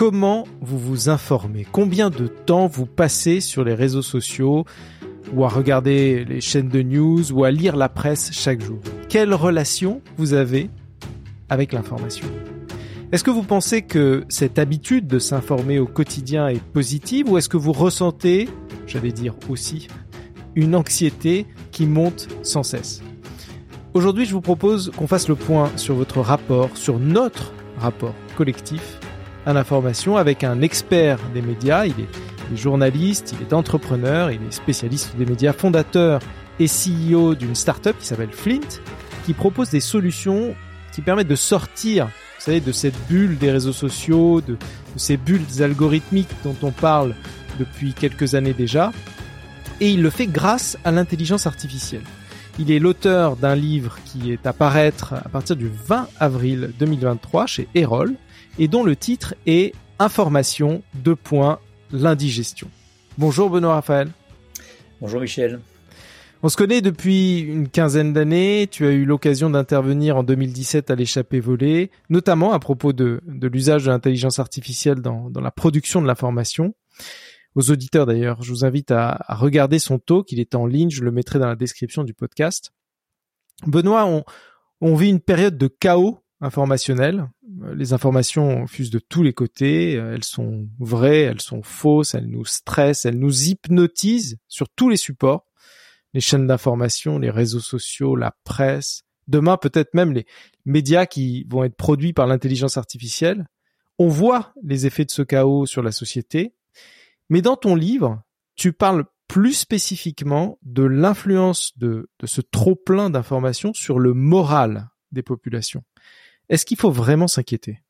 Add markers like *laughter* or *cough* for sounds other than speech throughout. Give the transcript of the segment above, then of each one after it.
comment vous vous informez? Combien de temps vous passez sur les réseaux sociaux ou à regarder les chaînes de news ou à lire la presse chaque jour? Quelle relation vous avez avec l'information? Est-ce que vous pensez que cette habitude de s'informer au quotidien est positive ou est-ce que vous ressentez, j'allais dire aussi, une anxiété qui monte sans cesse? Aujourd'hui, je vous propose qu'on fasse le point sur votre rapport, sur notre rapport collectif à l'information avec un expert des médias. Il est, journaliste, il est entrepreneur, il est spécialiste des médias, fondateur et CEO d'une startup qui s'appelle Flint, qui propose des solutions qui permettent de sortir, vous savez, de cette bulle des réseaux sociaux, de, ces bulles algorithmiques dont on parle depuis quelques années déjà. Et il le fait grâce à l'intelligence artificielle. Il est l'auteur d'un livre qui est à paraître à partir du 20 avril 2023 chez Erol et dont le titre est Information de points l'indigestion. Bonjour Benoît Raphaël. Bonjour Michel. On se connaît depuis une quinzaine d'années. Tu as eu l'occasion d'intervenir en 2017 à l'échappée volée, notamment à propos de, l'usage de l'intelligence artificielle dans, la production de l'information aux auditeurs d'ailleurs. Je vous invite à, regarder son talk, il est en ligne, je le mettrai dans la description du podcast. Benoît, on, on vit une période de chaos informationnel. Les informations fusent de tous les côtés, elles sont vraies, elles sont fausses, elles nous stressent, elles nous hypnotisent sur tous les supports, les chaînes d'information, les réseaux sociaux, la presse, demain peut-être même les médias qui vont être produits par l'intelligence artificielle. On voit les effets de ce chaos sur la société, mais dans ton livre, tu parles plus spécifiquement de l'influence de, ce trop-plein d'informations sur le moral des populations. Est-ce qu'il faut vraiment s'inquiéter?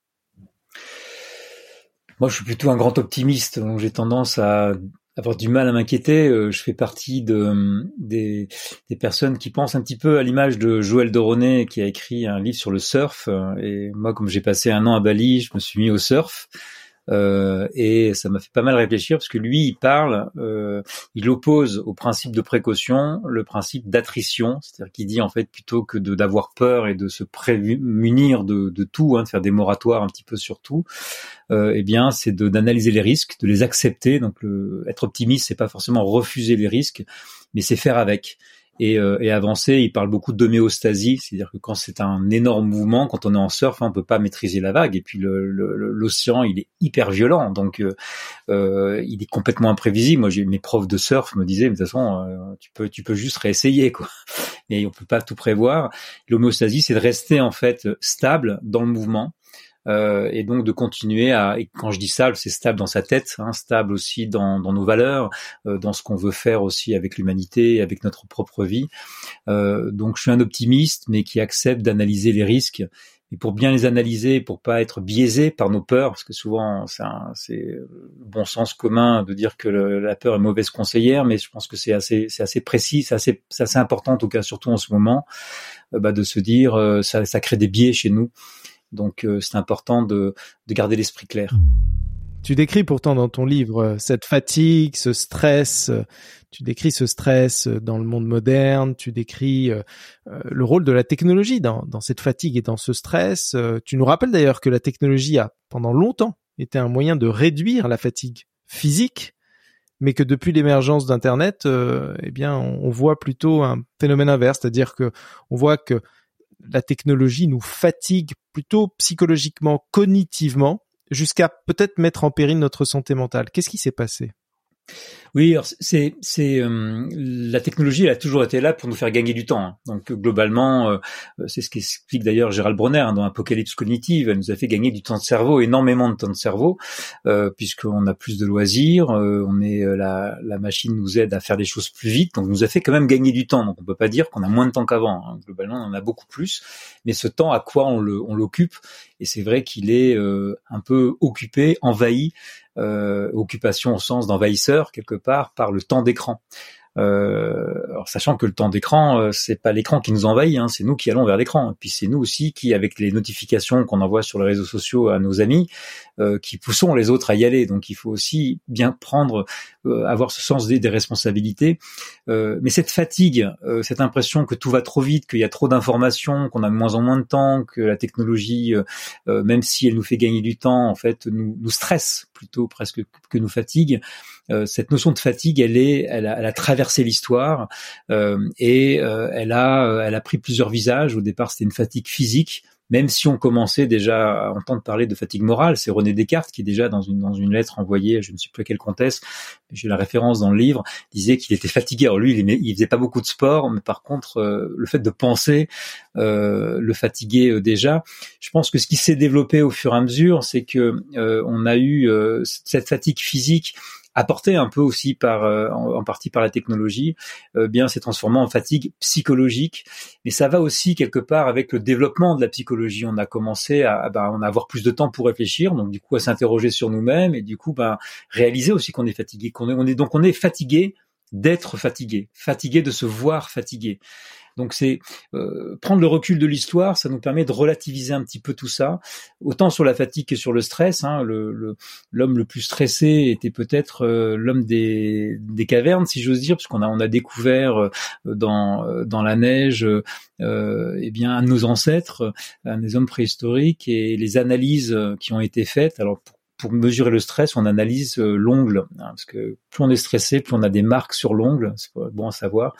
Moi, je suis plutôt un grand optimiste, j'ai tendance à avoir du mal à m'inquiéter. Euh, je fais partie de, des, personnes qui pensent un petit peu à l'image de Joël Doronet qui a écrit un livre sur le surf. Et moi, comme j'ai passé un an à Bali, je me suis mis au surf. Euh, et ça m'a fait pas mal réfléchir parce que lui, il parle, euh, il oppose au principe de précaution le principe d'attrition, c'est-à-dire qu'il dit en fait plutôt que d'avoir peur et de se prémunir de, tout, hein, de faire des moratoires un petit peu sur tout, euh, eh bien c'est d'analyser les risques, de les accepter. Donc être optimiste, c'est pas forcément refuser les risques, mais c'est faire avec et, euh, et avancer. Il parle beaucoup d'homéostasie, c'est-à-dire que quand c'est un énorme mouvement, quand on est en surf, hein, on peut pas maîtriser la vague. Et puis l'océan, il est hyper violent, donc euh, euh, il est complètement imprévisible. Moi, mes profs de surf me disaient, de toute façon, euh, tu peux, tu peux juste réessayer, quoi. *laughs* Mais on peut pas tout prévoir. L'homéostasie, c'est de rester en fait stable dans le mouvement euh, et donc de continuer à, et quand je dis stable, c'est stable dans sa tête, hein, stable aussi dans, dans nos valeurs, euh, dans ce qu'on veut faire aussi avec l'humanité, avec notre propre vie. Euh, donc je suis un optimiste, mais qui accepte d'analyser les risques. Et pour bien les analyser, pour pas être biaisé par nos peurs, parce que souvent c'est le bon sens commun de dire que la peur est mauvaise conseillère, mais je pense que c'est assez, c'est assez précis, c'est assez, assez important en tout cas, surtout en ce moment, euh, bah, de se dire euh, ça, ça crée des biais chez nous. Donc euh, c'est important de, de garder l'esprit clair. Tu décris pourtant dans ton livre euh, cette fatigue, ce stress, euh, tu décris ce stress dans le monde moderne, tu décris le rôle de la technologie dans, dans, cette fatigue et dans ce stress. Tu nous rappelles d'ailleurs que la technologie a pendant longtemps été un moyen de réduire la fatigue physique, mais que depuis l'émergence d'Internet, eh bien, on, voit plutôt un phénomène inverse, c'est-à-dire que on voit que la technologie nous fatigue plutôt psychologiquement, cognitivement, jusqu'à peut-être mettre en péril notre santé mentale. Qu'est-ce qui s'est passé? Oui, c'est euh, la technologie, elle a toujours été là pour nous faire gagner du temps. Hein. Donc globalement, euh, c'est ce qu'explique d'ailleurs Gérald Bronner hein, dans Apocalypse cognitive. Elle nous a fait gagner du temps de cerveau, énormément de temps de cerveau, euh, puisqu'on a plus de loisirs. Euh, on est la, machine nous aide à faire des choses plus vite, donc nous a fait quand même gagner du temps. Donc on peut pas dire qu'on a moins de temps qu'avant. Hein. Globalement, on en a beaucoup plus. Mais ce temps, à quoi on le on l'occupe? Et c'est vrai qu'il est un peu occupé, envahi euh, occupation au sens d'envahisseur quelque par le temps d'écran. Euh, alors sachant que le temps d'écran, euh, c'est pas l'écran qui nous envahit, hein, c'est nous qui allons vers l'écran. Et puis c'est nous aussi qui, avec les notifications qu'on envoie sur les réseaux sociaux à nos amis, euh, qui poussons les autres à y aller. Donc il faut aussi bien prendre, avoir ce sens des, des responsabilités. mais cette fatigue, cette impression que tout va trop vite, qu'il y a trop d'informations, qu'on a de moins en moins de temps, que la technologie, même si elle nous fait gagner du temps, en fait, nous, nous stresse plutôt presque que nous fatigue. Cette notion de fatigue, elle est, elle a, elle a traversé l'histoire euh, et euh, elle a, elle a pris plusieurs visages. Au départ, c'était une fatigue physique même si on commençait déjà à entendre parler de fatigue morale, c'est René Descartes qui déjà dans une dans une lettre envoyée, je ne sais plus à quel contexte, j'ai la référence dans le livre, disait qu'il était fatigué. Alors lui, il, faisait pas beaucoup de sport, mais par contre, le fait de penser euh, le fatiguait déjà. Je pense que ce qui s'est développé au fur et à mesure, c'est que on a eu cette fatigue physique apporté un peu aussi par euh, en, partie par la technologie, euh, bien s'est transformé en fatigue psychologique. Mais ça va aussi quelque part avec le développement de la psychologie. On a commencé à, ben, on a avoir plus de temps pour réfléchir, donc du coup à s'interroger sur nous-mêmes et du coup ben, réaliser aussi qu'on est fatigué, qu'on est, on est donc on est fatigué d'être fatigué, fatigué de se voir fatigué. Donc c'est euh, prendre le recul de l'histoire, ça nous permet de relativiser un petit peu tout ça, autant sur la fatigue que sur le stress. Hein, l'homme le, plus stressé était peut-être euh, l'homme des, des cavernes, si j'ose dire, parce qu'on a on a découvert euh, dans dans la neige, eh bien un de nos ancêtres, un des hommes préhistoriques, et les analyses qui ont été faites. Alors pour mesurer le stress, on analyse l'ongle, hein, parce que plus on est stressé, plus on a des marques sur l'ongle, c'est bon à savoir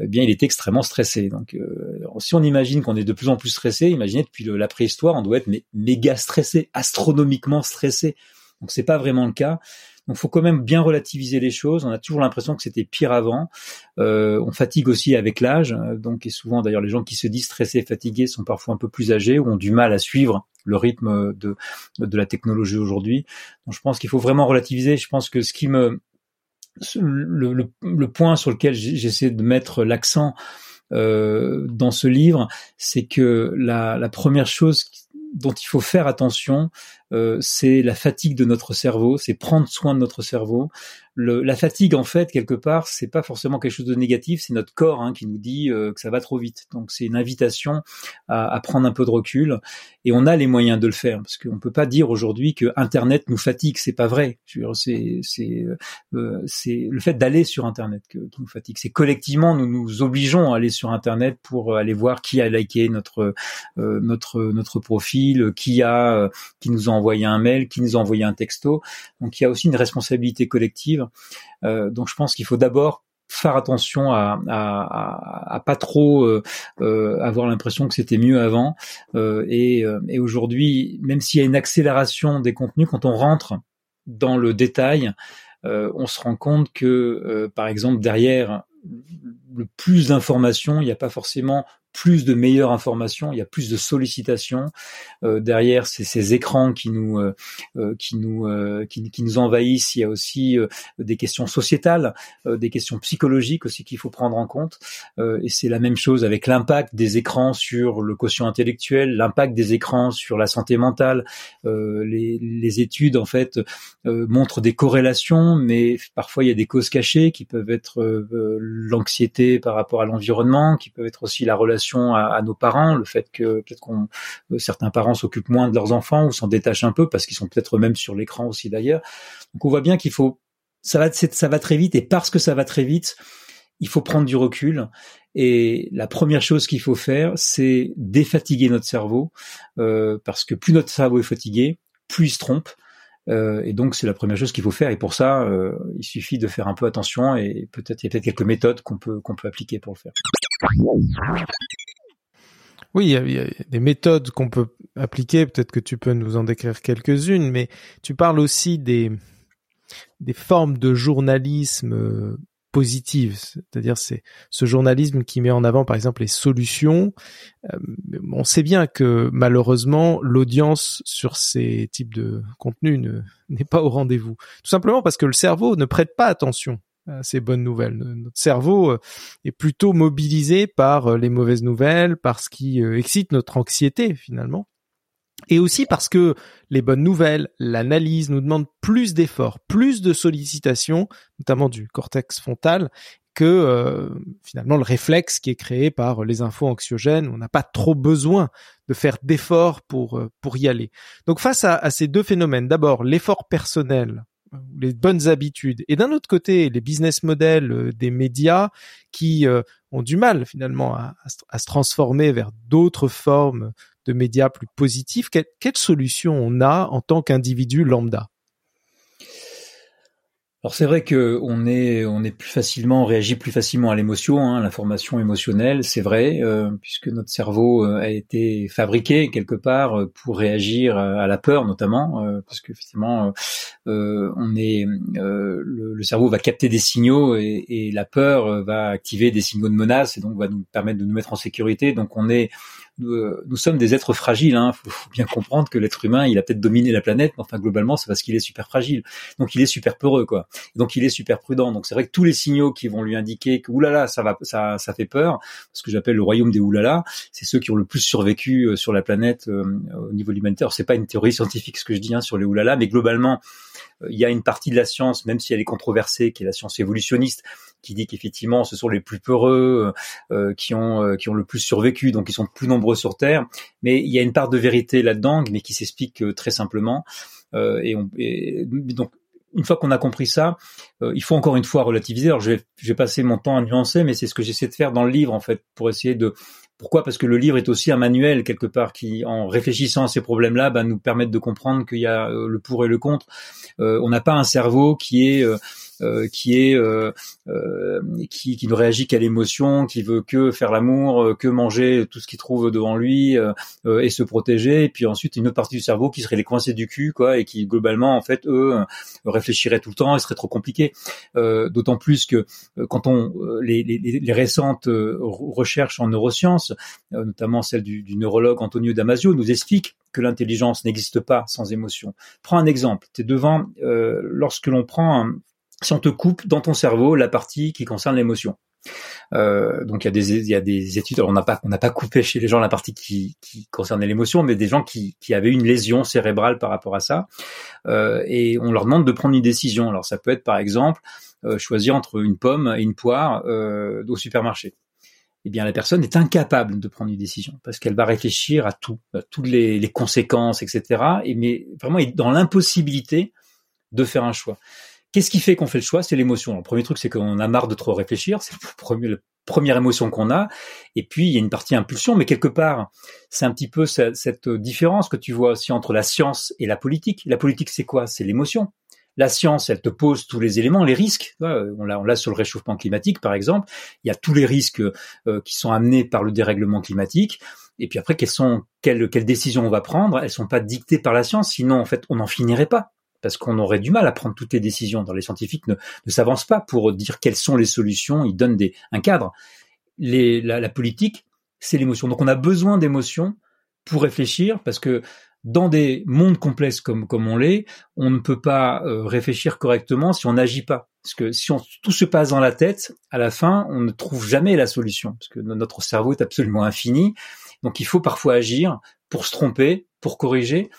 eh bien il était extrêmement stressé. Donc euh, si on imagine qu'on est de plus en plus stressé, imaginez depuis la préhistoire, on doit être méga stressé, astronomiquement stressé. Donc c'est pas vraiment le cas. Donc faut quand même bien relativiser les choses. On a toujours l'impression que c'était pire avant. Euh, on fatigue aussi avec l'âge. Donc et souvent d'ailleurs les gens qui se disent stressés, fatigués sont parfois un peu plus âgés ou ont du mal à suivre le rythme de de la technologie aujourd'hui. Donc je pense qu'il faut vraiment relativiser. Je pense que ce qui me le, le, point sur lequel j'essaie de mettre l'accent euh, dans ce livre, c'est que la, la, première chose dont il faut faire attention, euh, c'est la fatigue de notre cerveau, c'est prendre soin de notre cerveau. Le, la fatigue, en fait, quelque part, c'est pas forcément quelque chose de négatif, c'est notre corps hein, qui nous dit euh, que ça va trop vite. Donc c'est une invitation à, à, prendre un peu de recul, et on a les moyens de le faire, parce qu'on peut pas dire aujourd'hui que Internet nous fatigue, c'est pas vrai. C'est euh, le fait d'aller sur Internet qui nous fatigue. C'est collectivement nous nous obligeons à aller sur Internet pour aller voir qui a liké notre notre notre profil, qui a qui nous a un mail, qui nous a envoyé un texto. Donc il y a aussi une responsabilité collective. Euh, donc je pense qu'il faut d'abord faire attention à, pas trop euh, euh, avoir l'impression que c'était mieux avant. et aujourd'hui, même s'il y a une accélération des contenus, quand on rentre dans le détail, on se rend compte que, par exemple, derrière le plus d'informations, il n'y a pas forcément plus de meilleures informations, il y a plus de sollicitations euh, derrière ces, ces, écrans qui nous euh, euh qui nous euh, qui, nous envahissent. Il y a aussi euh, des questions sociétales, des questions psychologiques aussi qu'il faut prendre en compte. et c'est la même chose avec l'impact des écrans sur le quotient intellectuel, l'impact des écrans sur la santé mentale. Les, les, études en fait montrent des corrélations, mais parfois il y a des causes cachées qui peuvent être l'anxiété par rapport à l'environnement, qui peuvent être aussi la relation à, nos parents, le fait que peut-être qu'on euh, certains parents s'occupent moins de leurs enfants ou s'en détachent un peu parce qu'ils sont peut-être même sur l'écran aussi d'ailleurs. Donc on voit bien qu'il faut ça va ça va très vite et parce que ça va très vite, il faut prendre du recul et la première chose qu'il faut faire, c'est défatiguer notre cerveau euh, parce que plus notre cerveau est fatigué, plus il se trompe. Euh, et donc c'est la première chose qu'il faut faire. Et pour ça, il suffit de faire un peu attention et peut-être il y a peut-être quelques méthodes qu'on peut qu'on peut appliquer pour le faire. Oui, il y, a, des méthodes qu'on peut appliquer. Peut-être que tu peux nous en décrire quelques-unes, mais tu parles aussi des des formes de journalisme euh, positives, c'est-à-dire c'est ce journalisme qui met en avant par exemple les solutions. Euh, on sait bien que malheureusement l'audience sur ces types de contenus n'est pas au rendez-vous, tout simplement parce que le cerveau ne prête pas attention ces bonnes nouvelles. Notre cerveau euh, est plutôt mobilisé par euh, les mauvaises nouvelles, par ce qui excite notre anxiété finalement. Et aussi parce que les bonnes nouvelles, l'analyse nous demandent plus d'efforts, plus de sollicitations, notamment du cortex frontal. que euh, finalement le réflexe qui est créé par les infos anxiogènes, on n'a pas trop besoin de faire d'efforts pour euh, pour y aller. Donc face à, ces deux phénomènes, d'abord l'effort personnel, les bonnes habitudes, et d'un autre côté les business models euh, des médias qui ont du mal finalement à, se transformer vers d'autres formes de médias plus positifs. Quelle solution on a en tant qu'individu lambda? Alors c'est vrai que on est on est plus facilement on réagit plus facilement à l'émotion, hein, l'information émotionnelle, c'est vrai, euh, puisque notre cerveau euh, a été fabriqué quelque part euh, pour réagir à la peur notamment, parce que effectivement on est le, cerveau va capter des signaux et, et, la peur va activer des signaux de menace et donc va nous permettre de nous mettre en sécurité. Donc on est euh, nous, sommes des êtres fragiles. Hein. Faut, bien comprendre que l'être humain, il a peut-être dominé la planète, mais enfin globalement, c'est parce qu'il est super fragile. Donc il est super peureux, quoi. Donc il est super prudent. Donc c'est vrai que tous les signaux qui vont lui indiquer que oulala, ça va, ça, ça fait peur. Ce que j'appelle le royaume des oulala, c'est ceux qui ont le plus survécu euh, sur la planète euh, au niveau de l'humanité. Alors c'est pas une théorie scientifique ce que je dis hein, sur les oulala, mais globalement, il y a une partie de la science, même si elle est controversée, qui est la science évolutionniste, qui dit qu'effectivement ce sont les plus peureux euh, qui ont euh, qui ont le plus survécu, donc ils sont plus nombreux sur Terre. Mais il y a une part de vérité là-dedans, mais qui s'explique euh, très simplement. et, on, donc une fois qu'on a compris ça, il faut encore une fois relativiser. Alors je vais, je vais passer mon temps à nuancer, mais c'est ce que j'essaie de faire dans le livre en fait, pour essayer de pourquoi? Parce que le livre est aussi un manuel quelque part qui, en réfléchissant à ces problèmes-là, bah, nous permettent de comprendre qu'il y a le pour et le contre. on n'a pas un cerveau qui est euh, qui est euh, euh, qui, qui ne réagit qu'à l'émotion, qui veut que faire l'amour, que manger tout ce qu'il trouve devant lui et se protéger. Et puis ensuite une autre partie du cerveau qui serait les coincés du cul, quoi, et qui globalement en fait eux réfléchiraient tout le temps et serait trop compliqué. D'autant plus que quand on les, les, les récentes recherches en neurosciences, notamment celle du, du neurologue Antonio Damasio, nous expliquent que l'intelligence n'existe pas sans émotion. Prends un exemple. Tu es devant, euh, lorsque l'on prend un, si on te coupe dans ton cerveau la partie qui concerne l'émotion. Euh, donc il y a des y a des études. on n'a pas pas coupé chez les gens la partie qui, qui concernait l'émotion, mais des gens qui, qui avaient une lésion cérébrale par rapport à ça, euh, et on leur demande de prendre une décision. Alors ça peut être par exemple euh, choisir entre une pomme et une poire au supermarché. Eh bien la personne est incapable de prendre une décision parce qu'elle va réfléchir à tout, à toutes les, les conséquences, etc. Et mais vraiment est dans l'impossibilité de faire un choix. Qu'est-ce qui fait qu'on fait le choix? C'est l'émotion. Le premier truc, c'est qu'on a marre de trop réfléchir. C'est la première émotion qu'on a. Et puis, il y a une partie impulsion, mais quelque part, c'est un petit peu cette, différence que tu vois aussi entre la science et la politique. La politique, c'est quoi? C'est l'émotion. La science, elle te pose tous les éléments, les risques. On l'a, sur le réchauffement climatique, par exemple. Il y a tous les risques euh, qui sont amenés par le dérèglement climatique. Et puis après, quelles sont quelles, quelles décisions on va prendre? Elles sont pas dictées par la science, sinon en fait, on n'en finirait pas parce qu'on aurait du mal à prendre toutes les décisions. Dans les scientifiques ne, ne s'avancent pas pour dire quelles sont les solutions, ils donnent un cadre. La, politique, c'est l'émotion. Donc on a besoin d'émotions pour réfléchir, parce que dans des mondes complexes comme, comme on l'est, on ne peut pas euh, réfléchir correctement si on n'agit pas. Parce que si on, tout se passe dans la tête, à la fin, on ne trouve jamais la solution, parce que notre cerveau est absolument infini. Donc il faut parfois agir pour se tromper, pour corriger.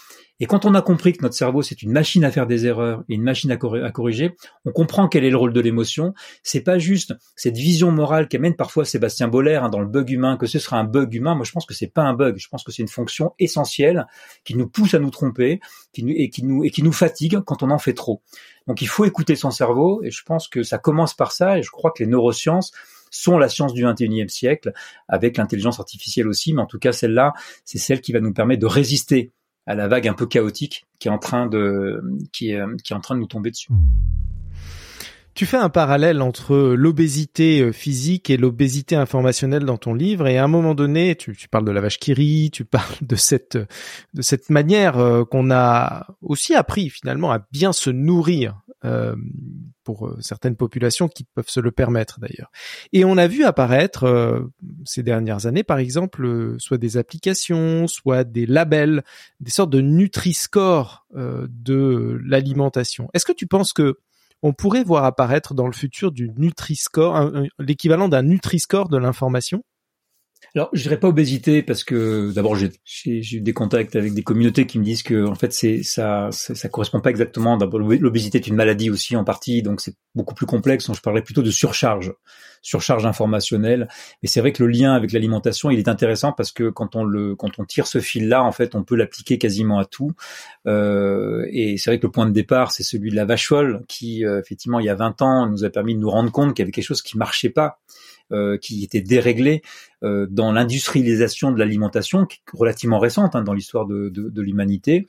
Et quand on a compris que notre cerveau c'est une machine à faire des erreurs et une machine à, corriger, on comprend quel est le rôle de l'émotion. C'est pas juste cette vision morale qu'amène parfois Sébastien Boller hein, dans le bug humain, que ce sera un bug humain. Moi, je pense que c'est pas un bug. Je pense que c'est une fonction essentielle qui nous pousse à nous tromper, et qui nous et qui nous fatigue quand on en fait trop. Donc, il faut écouter son cerveau. Et je pense que ça commence par ça. Et je crois que les neurosciences sont la science du 21e siècle, avec l'intelligence artificielle aussi, mais en tout cas celle-là, c'est celle qui va nous permettre de résister à la vague un peu chaotique qui est en train de qui est, qui est en train de nous tomber dessus. Tu fais un parallèle entre l'obésité euh, physique et l'obésité informationnelle dans ton livre, et à un moment donné, tu, tu parles de la vache qui rit, tu parles de cette de cette manière euh, qu'on a aussi appris finalement à bien se nourrir euh, pour euh, certaines populations qui peuvent se le permettre d'ailleurs. Et on a vu apparaître euh, ces dernières années, par exemple, soit des applications, soit des labels, des sortes de Nutri-Score de l'alimentation. Est-ce que tu penses que on pourrait voir apparaître dans le futur du Nutri-Score, l'équivalent d'un Nutri-Score de l'information alors, je dirais pas obésité parce que d'abord j'ai eu des contacts avec des communautés qui me disent que en fait c'est ça, ça, correspond pas exactement. D'abord l'obésité est une maladie aussi en partie, donc c'est beaucoup plus complexe. Donc, je parlerais plutôt de surcharge, surcharge informationnelle. Mais c'est vrai que le lien avec l'alimentation il est intéressant parce que quand on le quand on tire ce fil là, en fait, on peut l'appliquer quasiment à tout. Euh, et c'est vrai que le point de départ c'est celui de la vache folle qui euh, effectivement il y a 20 ans nous a permis de nous rendre compte qu'il y avait quelque chose qui marchait pas euh, qui était déréglé euh, dans l'industrialisation de l'alimentation, relativement récente hein, dans l'histoire de, de, de l'humanité,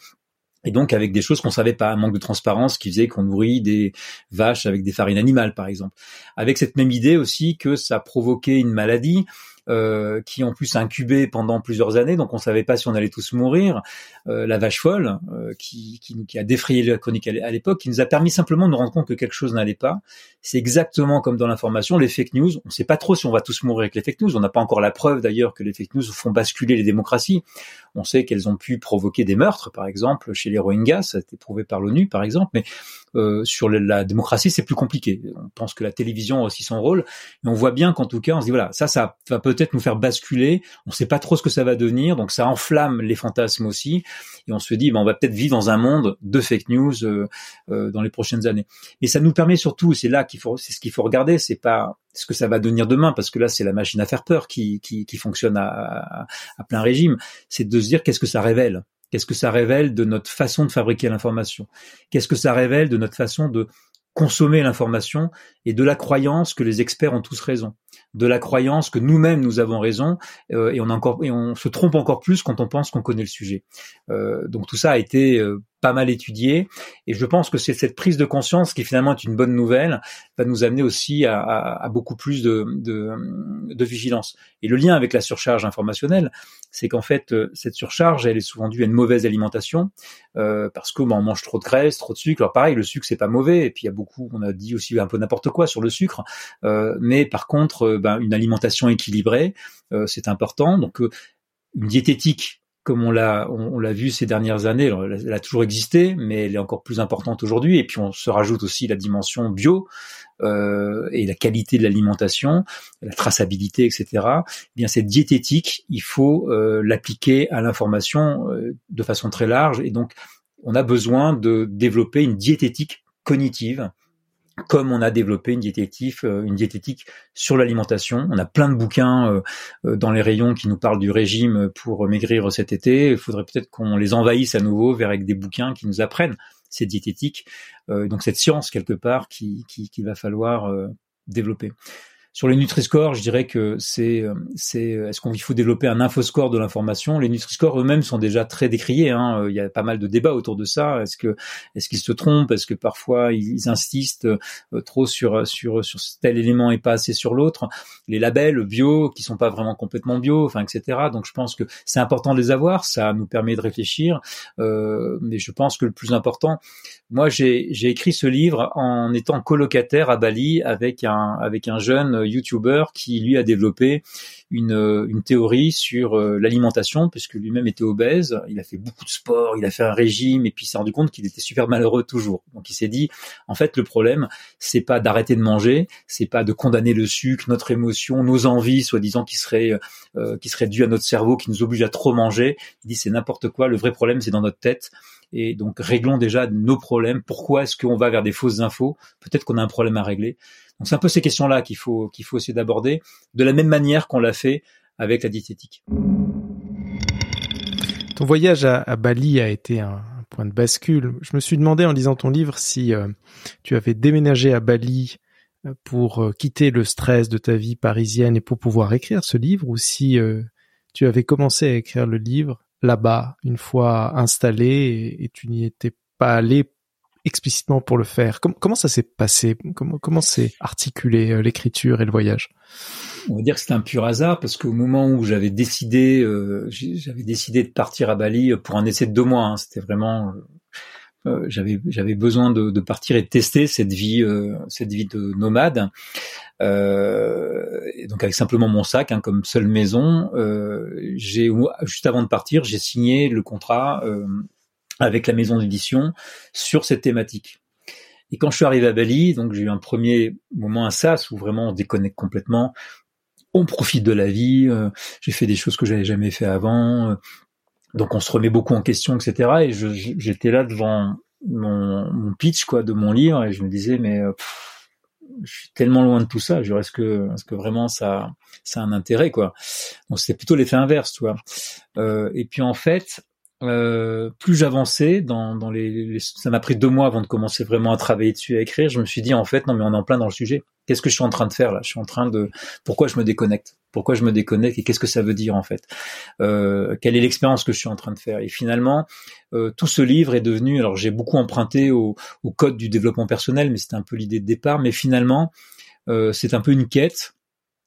et donc avec des choses qu'on savait pas, un manque de transparence qui faisait qu'on nourrit des vaches avec des farines animales, par exemple. Avec cette même idée aussi que ça provoquait une maladie, euh, qui en plus incubé pendant plusieurs années, donc on savait pas si on allait tous mourir. Euh, la vache folle, euh, qui, qui, qui, a défrayé la chronique à l'époque, qui nous a permis simplement de nous rendre compte que quelque chose n'allait pas. C'est exactement comme dans l'information, les fake news. On ne sait pas trop si on va tous mourir avec les fake news. On n'a pas encore la preuve d'ailleurs que les fake news font basculer les démocraties. On sait qu'elles ont pu provoquer des meurtres, par exemple, chez les Rohingyas, ça a été prouvé par l'ONU, par exemple, mais euh, sur la démocratie, c'est plus compliqué. On pense que la télévision a aussi son rôle, et on voit bien qu'en tout cas, on se dit voilà, ça, ça va peut-être nous faire basculer. On ne sait pas trop ce que ça va devenir, donc ça enflamme les fantasmes aussi, et on se dit, ben, on va peut-être vivre dans un monde de fake news euh, euh, dans les prochaines années. Mais ça nous permet surtout, c'est là qu'il faut, c'est ce qu'il faut regarder, c'est pas ce que ça va devenir demain, parce que là, c'est la machine à faire peur qui, qui, qui fonctionne à, à plein régime. C'est de se dire qu'est-ce que ça révèle? Qu'est-ce que ça révèle de notre façon de fabriquer l'information? Qu'est-ce que ça révèle de notre façon de consommer l'information et de la croyance que les experts ont tous raison, de la croyance que nous-mêmes nous avons raison euh, et on encore et on se trompe encore plus quand on pense qu'on connaît le sujet. Euh, donc tout ça a été euh, pas mal étudié. Et je pense que c'est cette prise de conscience qui finalement est une bonne nouvelle, va nous amener aussi à, beaucoup plus de, vigilance. Et le lien avec la surcharge informationnelle, c'est qu'en fait, euh, cette surcharge, elle est souvent due à une mauvaise alimentation, euh, parce que on mange trop de graisse, trop de sucre. Alors pareil, le sucre c'est pas mauvais, et puis il y a beaucoup, on a dit aussi un peu n'importe quoi sur le sucre, euh, mais par contre, ben, une alimentation équilibrée, c'est important. Donc une diététique comme on l'a on, l'a vu ces dernières années, elle, a toujours existé, mais elle est encore plus importante aujourd'hui. Et puis on se rajoute aussi la dimension bio euh, et la qualité de l'alimentation, la traçabilité, etc. Eh bien cette diététique, il faut euh, l'appliquer à l'information euh, de façon très large. Et donc on a besoin de développer une diététique cognitive comme on a développé une diététique, euh, une diététique sur l'alimentation. On a plein de bouquins euh, euh, dans les rayons qui nous parlent du régime pour maigrir cet été. Il faudrait peut-être qu'on les envahisse à nouveau vers avec des bouquins qui nous apprennent cette diététique, donc cette science quelque part qui, qui, qui va falloir développer. Sur les Nutri-Score, je dirais que c'est, euh, c'est, euh, est-ce qu'il faut développer un infoscore de l'information? Les Nutri-Score eux-mêmes sont déjà très décriés. Hein. Euh, il y a pas mal de débats autour de ça. Est-ce que, est-ce qu'ils se trompent? Est-ce que parfois ils insistent trop sur sur sur tel élément et pas assez sur l'autre? Les labels bio qui sont pas vraiment complètement bio, enfin etc. Donc je pense que c'est important de les avoir. Ça nous permet de réfléchir. Euh, mais je pense que le plus important, moi j'ai j'ai écrit ce livre en étant colocataire à Bali avec un avec un jeune YouTuber qui lui a développé une, une théorie sur euh, l'alimentation, puisque lui-même était obèse, il a fait beaucoup de sport, il a fait un régime, et puis il s'est rendu compte qu'il était super malheureux toujours. Donc il s'est dit, en fait, le problème, c'est pas d'arrêter de manger, c'est pas de condamner le sucre, notre émotion, nos envies, soi-disant qui seraient euh, qui seraient dues à notre cerveau, qui nous oblige à trop manger. Il dit c'est n'importe quoi. Le vrai problème, c'est dans notre tête. Et donc réglons déjà nos problèmes. Pourquoi est-ce qu'on va vers des fausses infos? Peut-être qu'on a un problème à régler. Donc c'est un peu ces questions-là qu'il faut qu'il faut essayer d'aborder de la même manière qu'on l'a fait avec la diététique. Ton voyage à, Bali a été un, point de bascule. Je me suis demandé en lisant ton livre si euh, tu avais déménagé à Bali euh, pour euh, quitter le stress de ta vie parisienne et pour pouvoir écrire ce livre ou si tu avais commencé à écrire le livre là-bas une fois installé et, et tu n'y étais pas allé explicitement pour le faire Comment, ça s'est passé? Comment comment s'est articulé euh, l'écriture et le voyage? On va dire que c'était un pur hasard parce qu'au moment où j'avais décidé, euh, j'avais décidé de partir à Bali pour un essai de deux mois. Hein, c'était vraiment, euh, j'avais j'avais besoin de, de, partir et de tester cette vie cette vie de nomade. et donc avec simplement mon sac hein, comme seule maison, j'ai juste avant de partir, j'ai signé le contrat avec la maison d'édition sur cette thématique. Et quand je suis arrivé à Bali, donc j'ai eu un premier moment à Sas où vraiment on déconnecte complètement. on profite de la vie, euh, j'ai fait des choses que j'avais jamais fait avant, euh, donc on se remet beaucoup en question, etc. Et j'étais là devant mon, pitch quoi de mon livre et je me disais mais euh, je suis tellement loin de tout ça. Je est-ce que est-ce que vraiment ça ça a un intérêt quoi? Donc c'était plutôt l'effet inverse, tu et puis en fait, euh, plus j'avançais dans, dans les, ça m'a pris deux mois avant de commencer vraiment à travailler dessus, à écrire. Je me suis dit en fait non mais on est en plein dans le sujet. Qu'est-ce que je suis en train de faire là? Je suis en train de pourquoi je me déconnecte? Pourquoi je me déconnecte? Et qu'est-ce que ça veut dire en fait? Euh, Quelle est l'expérience que je suis en train de faire? Et finalement, euh, tout ce livre est devenu. Alors j'ai beaucoup emprunté au, au, code du développement personnel, mais c'était un peu l'idée de départ. Mais finalement, euh, c'est un peu une quête.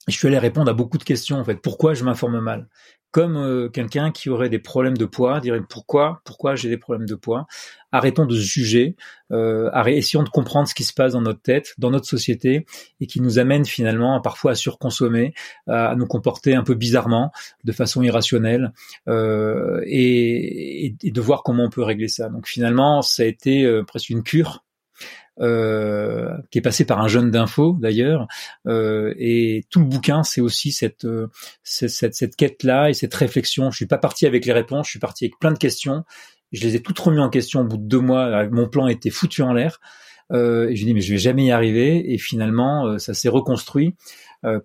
Je suis allé répondre à beaucoup de questions en fait. Pourquoi je m'informe mal? Comme euh, quelqu'un qui aurait des problèmes de poids, dirait pourquoi, pourquoi j'ai des problèmes de poids? Arrêtons de se juger, euh, essayons de comprendre ce qui se passe dans notre tête, dans notre société, et qui nous amène finalement parfois à surconsommer, à, nous comporter un peu bizarrement, de façon irrationnelle, euh, et, et, de voir comment on peut régler ça. Donc finalement, ça a été euh, presque une cure euh, qui est passé par un jeune d'info d'ailleurs. Euh, et tout le bouquin, c'est aussi cette, euh, cette, cette, quête-là et cette réflexion. Je suis pas parti avec les réponses, je suis parti avec plein de questions. Je les ai toutes remis en question au bout de deux mois. Mon plan était foutu en l'air. Euh, et je dis mais je vais jamais y arriver. Et finalement, euh, ça s'est reconstruit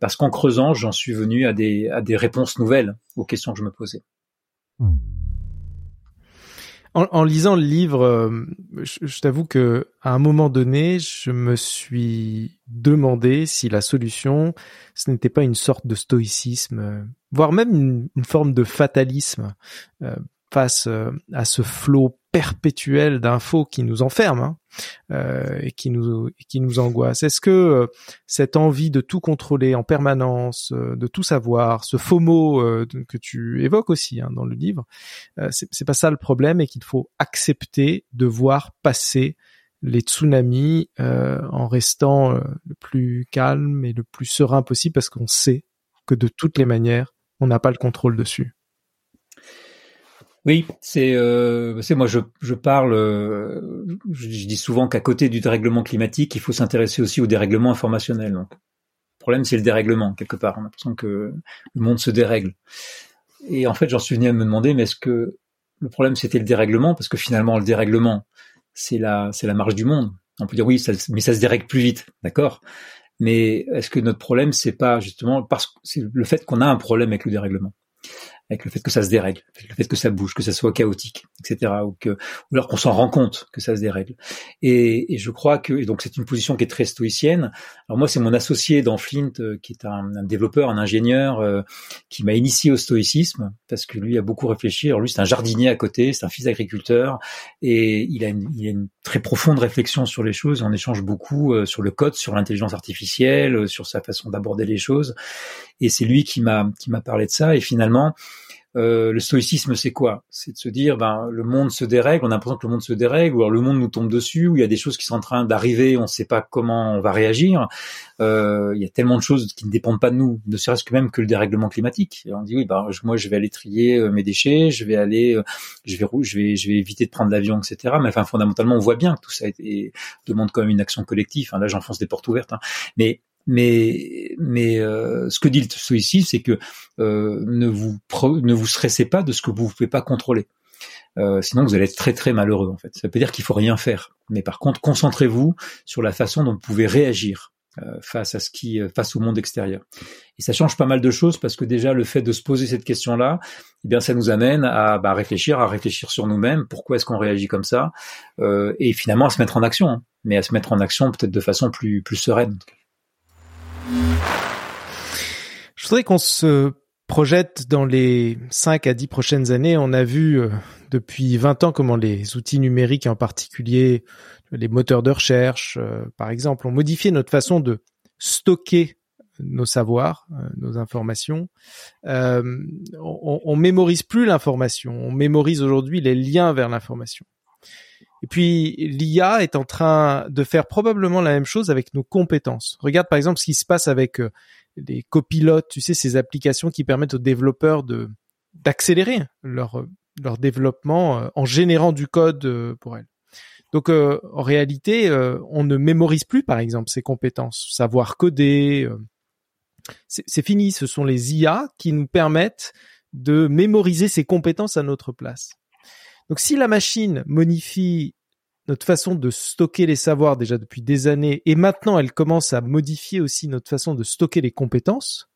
parce qu'en creusant, j'en suis venu à des, à des réponses nouvelles aux questions que je me posais. En, lisant le livre, euh, je, t'avoue que à un moment donné, je me suis demandé si la solution, ce n'était pas une sorte de stoïcisme, euh, voire même une, une forme de fatalisme euh, face à ce flot perpétuel d'infos qui nous enferme hein, euh, et qui nous. Est-ce que euh, cette envie de tout contrôler en permanence, euh, de tout savoir, ce faux mot euh, que tu évoques aussi hein, dans le livre, c'est pas ça le problème et qu'il faut accepter de voir passer les tsunamis en restant le plus calme et le plus serein possible parce qu'on sait que de toutes les manières, on n'a pas le contrôle dessus. Oui, c'est euh, moi je, parle euh, je, dis souvent qu'à côté du dérèglement climatique, il faut s'intéresser aussi au dérèglement informationnel. Donc, le problème c'est le dérèglement quelque part. On a l'impression que le monde se dérègle. Et en fait, j'en suis venu à me demander mais est-ce que le problème c'était le dérèglement? Parce que finalement le dérèglement c'est la c'est la marche du monde. On peut dire oui, mais ça se dérègle plus vite, d'accord? Mais est-ce que notre problème c'est pas justement parce que c'est le fait qu'on a un problème avec le dérèglement? Le fait que ça se dérègle, le fait que ça bouge, que ça soit chaotique, etc. Ou que, ou alors qu'on s'en rend compte que ça se dérègle. Et, et je crois que, et donc c'est une position qui est très stoïcienne. Alors moi, c'est mon associé dans Flint, euh, qui est un, un, développeur, un ingénieur, euh, qui m'a initié au stoïcisme parce que lui a beaucoup réfléchi. Alors lui, c'est un jardinier à côté, c'est un fils d'agriculteur, et il a, une, il a une très profonde réflexion sur les choses. On échange beaucoup euh, sur le code, sur l'intelligence artificielle, sur sa façon d'aborder les choses. Et c'est lui qui m'a qui m'a parlé de ça. Et finalement, euh, le stoïcisme, c'est quoi? C'est de se dire, ben, le monde se dérègle, on a l'impression que le monde se dérègle, ou alors le monde nous tombe dessus, ou il y a des choses qui sont en train d'arriver, on ne sait pas comment on va réagir. Euh, il y a tellement de choses qui ne dépendent pas de nous, ne serait-ce que même que le dérèglement climatique. on dit, oui, ben, moi, je vais aller trier euh, mes déchets, je vais aller, je vais, je vais, je vais éviter de prendre l'avion, etc. Mais enfin, fondamentalement, on voit bien que tout ça demande quand même une action collective. là, j'enfonce des portes ouvertes, hein. mais mais mais euh, ce que dit le stoïcisme, c'est que euh, ne vous ne vous stressez pas de ce que vous ne pouvez pas contrôler. Euh, sinon, vous allez être très très malheureux en fait. Ça veut dire qu'il faut rien faire. Mais par contre, concentrez-vous sur la façon dont vous pouvez réagir euh, face à ce qui face au monde extérieur. Et ça change pas mal de choses parce que déjà le fait de se poser cette question-là, eh bien ça nous amène à bah, réfléchir, à réfléchir sur nous-mêmes. Pourquoi est-ce qu'on réagit comme ça? Et finalement à se mettre en action, hein. mais à se mettre en action peut-être de façon plus plus sereine. Je voudrais qu'on se projette dans les 5 à 10 prochaines années. On a vu euh, depuis 20 ans comment les outils numériques, en particulier les moteurs de recherche, euh, par exemple, ont modifié notre façon de stocker nos savoirs, euh, nos informations. on, on mémorise plus l'information, on mémorise aujourd'hui les liens vers l'information. Et puis l'IA est en train de faire probablement la même chose avec nos compétences. Regarde par exemple ce qui se passe avec euh, les copilotes, tu sais, ces applications qui permettent aux développeurs de d'accélérer leur leur développement euh, en générant du code euh, pour elles. Donc en réalité, on ne mémorise plus par exemple ces compétences, savoir coder, c'est fini. Ce sont les IA qui nous permettent de mémoriser ces compétences à notre place. Donc si la machine modifie notre façon de stocker les savoirs déjà depuis des années et maintenant elle commence à modifier aussi notre façon de stocker les compétences,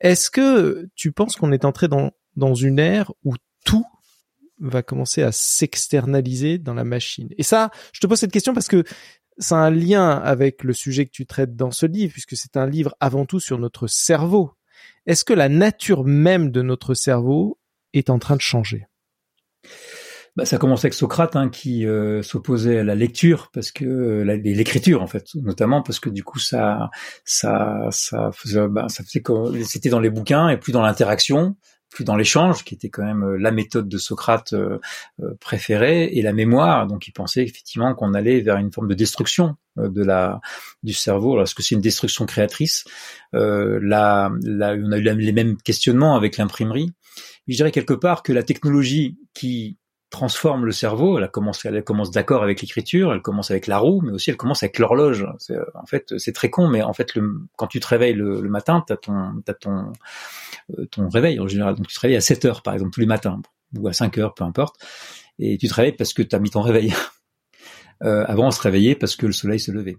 est-ce que tu penses qu'on est entré dans, une ère où tout va commencer à s'externaliser dans la machine? Et ça, je te pose cette question parce que c'est un lien avec le sujet que tu traites dans ce livre, puisque c'est un livre avant tout sur notre cerveau. Est-ce que la nature même de notre cerveau est en train de changer? Bah, ça commence avec Socrate hein, qui euh, s'opposait à la lecture parce que euh, l'écriture en fait, notamment parce que du coup ça ça ça faisait, bah, ça faisait c'était dans les bouquins et plus dans l'interaction plus dans l'échange, qui était quand même euh, la méthode de Socrate euh, euh, préférée, et la mémoire. Donc, il pensait effectivement qu'on allait vers une forme de destruction de la du cerveau. Alors, est-ce que c'est une destruction créatrice? Euh, là, là, on a eu les mêmes questionnements avec l'imprimerie. Je dirais quelque part que la technologie qui transforme le cerveau. Elle commence, d'accord avec l'écriture, elle commence avec la roue, mais aussi elle commence avec l'horloge. En fait, c'est très con, mais en fait, quand tu te réveilles le, matin, t'as ton, ton, euh, ton réveil en général. Donc tu te réveilles à 7 heures, par exemple, tous les matins, ou à 5 heures, peu importe. Et tu te réveilles parce que tu as mis ton réveil. *laughs* Euh, avant, on se réveillait parce que le soleil se levait.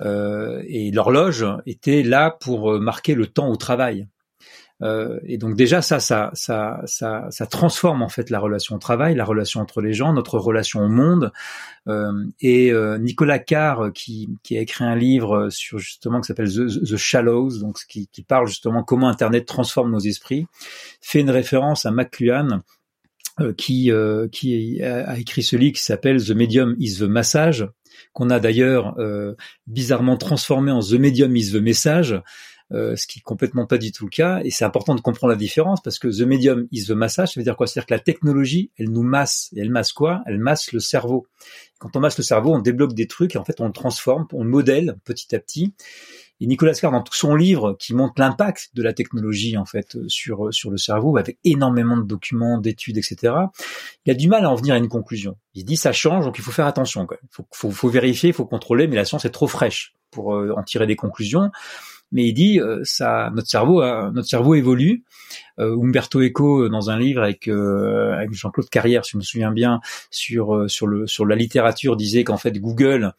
Euh, et l'horloge était là pour marquer le temps au travail. Euh, et donc déjà ça, ça, ça, ça, ça transforme en fait la relation au travail, la relation entre les gens, notre relation au monde. Euh, et euh, Nicolas Carr, qui, qui a écrit un livre sur justement qui s'appelle The, Shallows, donc qui, qui parle justement comment Internet transforme nos esprits, fait une référence à McLuhan. qui, qui a écrit ce livre qui s'appelle The Medium is the Massage, qu'on a d'ailleurs bizarrement transformé en The Medium is the Message, euh, ce qui est complètement pas du tout le cas. Et c'est important de comprendre la différence parce que the medium is the massage, ça veut dire quoi? C'est-à-dire que la technologie, elle nous masse. Et elle masse quoi? Elle masse le cerveau. Quand on masse le cerveau, on débloque des trucs et en fait on le transforme, on le modèle petit à petit. Et Nicolas Carr, dans tout son livre, qui montre l'impact de la technologie en fait sur sur le cerveau, avec énormément de documents, d'études, etc. Il a du mal à en venir à une conclusion. Il dit ça change, donc il faut faire attention. Il faut, faut, faut, vérifier, il faut contrôler, mais la science est trop fraîche pour euh, en tirer des conclusions mais il dit euh, ça, notre cerveau, notre cerveau évolue. Euh, Umberto Eco, euh, dans un livre avec, avec Jean-Claude Carrière, si je me souviens bien, sur sur le sur la littérature, disait qu'en fait Google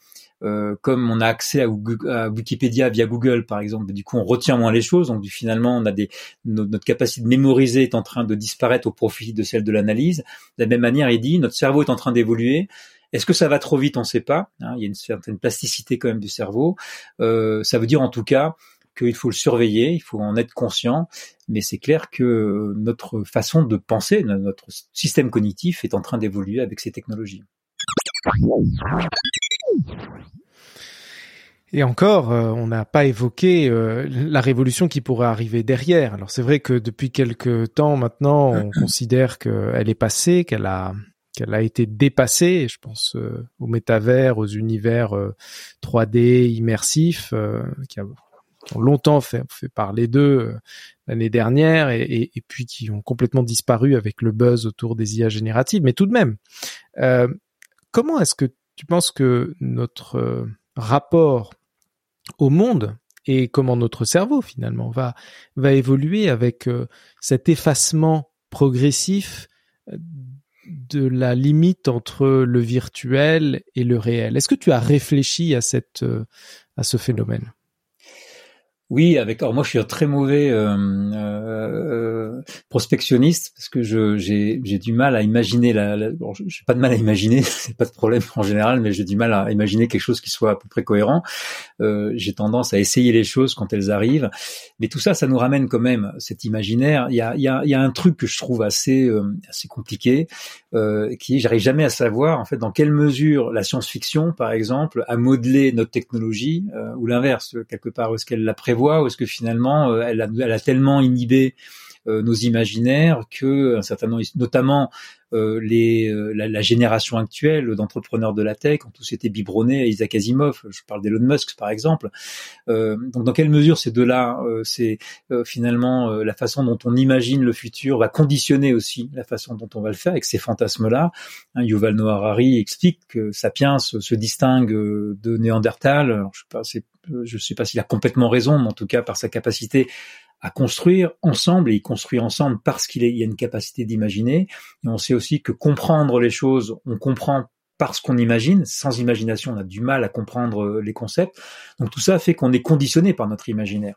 comme on a accès à, Wikipédia via Google, par exemple, du coup, on retient moins les choses. Donc, finalement, on a des, notre, capacité de mémoriser est en train de disparaître au profit de celle de l'analyse. De la même manière, il dit, notre cerveau est en train d'évoluer. Est-ce que ça va trop vite? On ne sait pas. Hein. il y a une certaine plasticité quand même du cerveau. Euh, ça veut dire en tout cas qu'il faut le surveiller, il faut en être conscient, mais c'est clair que notre façon de penser, notre système cognitif est en train d'évoluer avec ces technologies. Et encore, euh, on n'a pas évoqué euh, la révolution qui pourrait arriver derrière. Alors c'est vrai que depuis quelques temps maintenant, on *clears throat* considère qu'elle est passée, qu'elle a qu'elle a été dépassée. Je pense euh, au métavers, aux univers 3D immersifs, qui a ont longtemps fait, fait parler d'eux euh, l'année dernière et, puis qui ont complètement disparu avec le buzz autour des IA génératives. Mais tout de même, euh, comment est-ce que tu penses que notre euh, rapport au monde et comment notre cerveau finalement va va évoluer avec cet effacement progressif de la limite entre le virtuel et le réel? Est-ce que tu as réfléchi à cette à ce phénomène? Oui, avec. Alors moi, je suis un très mauvais euh, euh, prospectionniste parce que je j'ai du mal à imaginer la. la bon, j'ai pas de mal à imaginer, *laughs* c'est pas de problème en général, mais j'ai du mal à imaginer quelque chose qui soit à peu près cohérent. Euh, j'ai tendance à essayer les choses quand elles arrivent, mais tout ça, ça nous ramène quand même cet imaginaire. Il y a il y a il y a un truc que je trouve assez euh, assez compliqué, euh, qui j'arrive jamais à savoir en fait dans quelle mesure la science-fiction, par exemple, a modelé notre technologie euh, ou l'inverse quelque part, est-ce qu'elle la prévoit ou est-ce que finalement euh, elle a, elle a tellement inhibé nos imaginaires que un certain nombre, notamment euh, les, euh, la, la, génération actuelle d'entrepreneurs de la tech ont tous été biberonnés à Isaac Asimov. Je parle d'Elon Musk par exemple. Euh, donc dans quelle mesure ces deux-là, c'est finalement la façon dont on imagine le futur va conditionner aussi la façon dont on va le faire avec ces fantasmes-là? Hein, Yuval Noah Harari explique que Sapiens se distingue de Néandertal. Je je sais pas s'il a complètement raison, mais en tout cas par sa capacité à construire ensemble, et il construit ensemble parce qu'il y a une capacité d'imaginer. Et on sait aussi que comprendre les choses, on comprend parce qu'on imagine. Sans imagination, on a du mal à comprendre euh, les concepts. Donc tout ça fait qu'on est conditionné par notre imaginaire.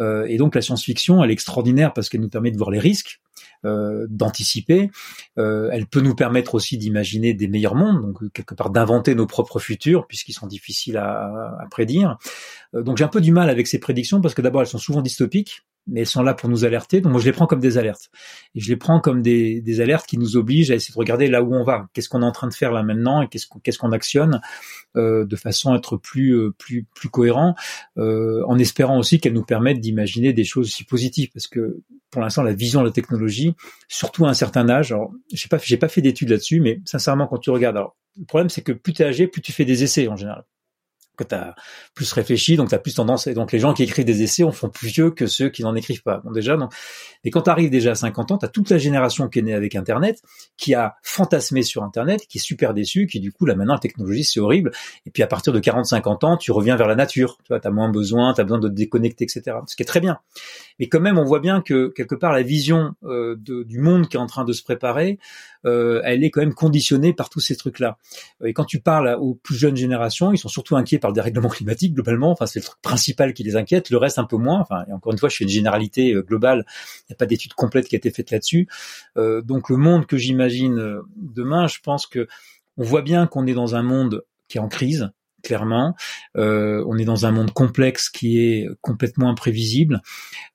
Euh, et donc la science-fiction, elle est extraordinaire parce qu'elle nous permet de voir les risques, euh, d'anticiper. Euh, elle peut nous permettre aussi d'imaginer des meilleurs mondes, donc quelque part d'inventer nos propres futurs, puisqu'ils sont difficiles à, à prédire. Euh, donc j'ai un peu du mal avec ces prédictions parce que d'abord elles sont souvent dystopiques mais elles sont là pour nous alerter. Donc moi, je les prends comme des alertes. Et je les prends comme des, des alertes qui nous obligent à essayer de regarder là où on va. Qu'est-ce qu'on est en train de faire là maintenant et qu'est-ce qu'on actionne euh, de façon à être plus euh, plus plus cohérent, euh, en espérant aussi qu'elles nous permettent d'imaginer des choses aussi positives. Parce que pour l'instant, la vision de la technologie, surtout à un certain âge, alors je sais pas, j'ai pas fait d'études là-dessus, mais sincèrement, quand tu regardes, alors le problème c'est que plus tu es âgé, plus tu fais des essais en général que tu as plus réfléchi, donc tu plus tendance, et donc les gens qui écrivent des essais en font plus vieux que ceux qui n'en écrivent pas. Bon déjà, donc, et quand tu arrives déjà à 50 ans, tu as toute la génération qui est née avec Internet, qui a fantasmé sur Internet, qui est super déçu, qui du coup, là maintenant, la technologie, c'est horrible, et puis à partir de 40-50 ans, tu reviens vers la nature, tu vois, as moins besoin, tu as besoin de te déconnecter, etc. Ce qui est très bien. Mais quand même, on voit bien que quelque part, la vision euh, de, du monde qui est en train de se préparer, euh, elle est quand même conditionnée par tous ces trucs-là. Et quand tu parles aux plus jeunes générations, ils sont surtout inquiets par le dérèglement climatique globalement. Enfin, c'est le truc principal qui les inquiète. Le reste un peu moins. Enfin, et encore une fois, je fais une généralité euh, globale. Il n'y a pas d'étude complète qui a été faite là-dessus. Euh, donc le monde que j'imagine euh, demain, je pense que on voit bien qu'on est dans un monde qui est en crise, clairement. Euh, on est dans un monde complexe qui est complètement imprévisible,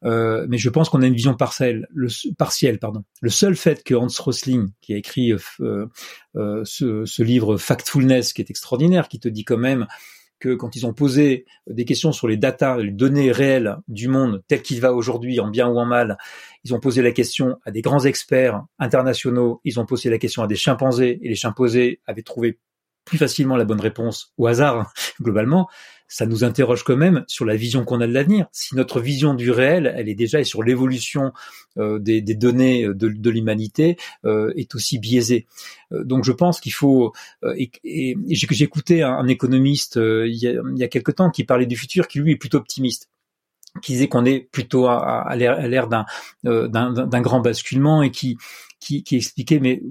euh, mais je pense qu'on a une vision partielle. Le, partielle pardon. Le seul fait que Hans Rosling, qui a écrit euh, ce, ce, livre Factfulness, qui est extraordinaire, qui te dit quand même que quand ils ont posé des questions sur les datas, les données réelles du monde tel qu'il va aujourd'hui, en bien ou en mal, ils ont posé la question à des grands experts internationaux, ils ont posé la question à des chimpanzés, et les chimpanzés avaient trouvé plus facilement la bonne réponse au hasard, *laughs* globalement, ça nous interroge quand même sur la vision qu'on a de l'avenir. Si notre vision du réel, elle est déjà sur l'évolution euh, des, des, données de, de l'humanité, euh, est aussi biaisée. Euh, donc je pense qu'il faut. Euh, et, et, j'ai écouté un, un économiste euh, il y, a, il y a quelque temps qui parlait du futur, qui lui est plutôt optimiste qui disait qu'on est plutôt à, à l'ère d'un, d'un grand basculement et qui qui, qui expliquait mais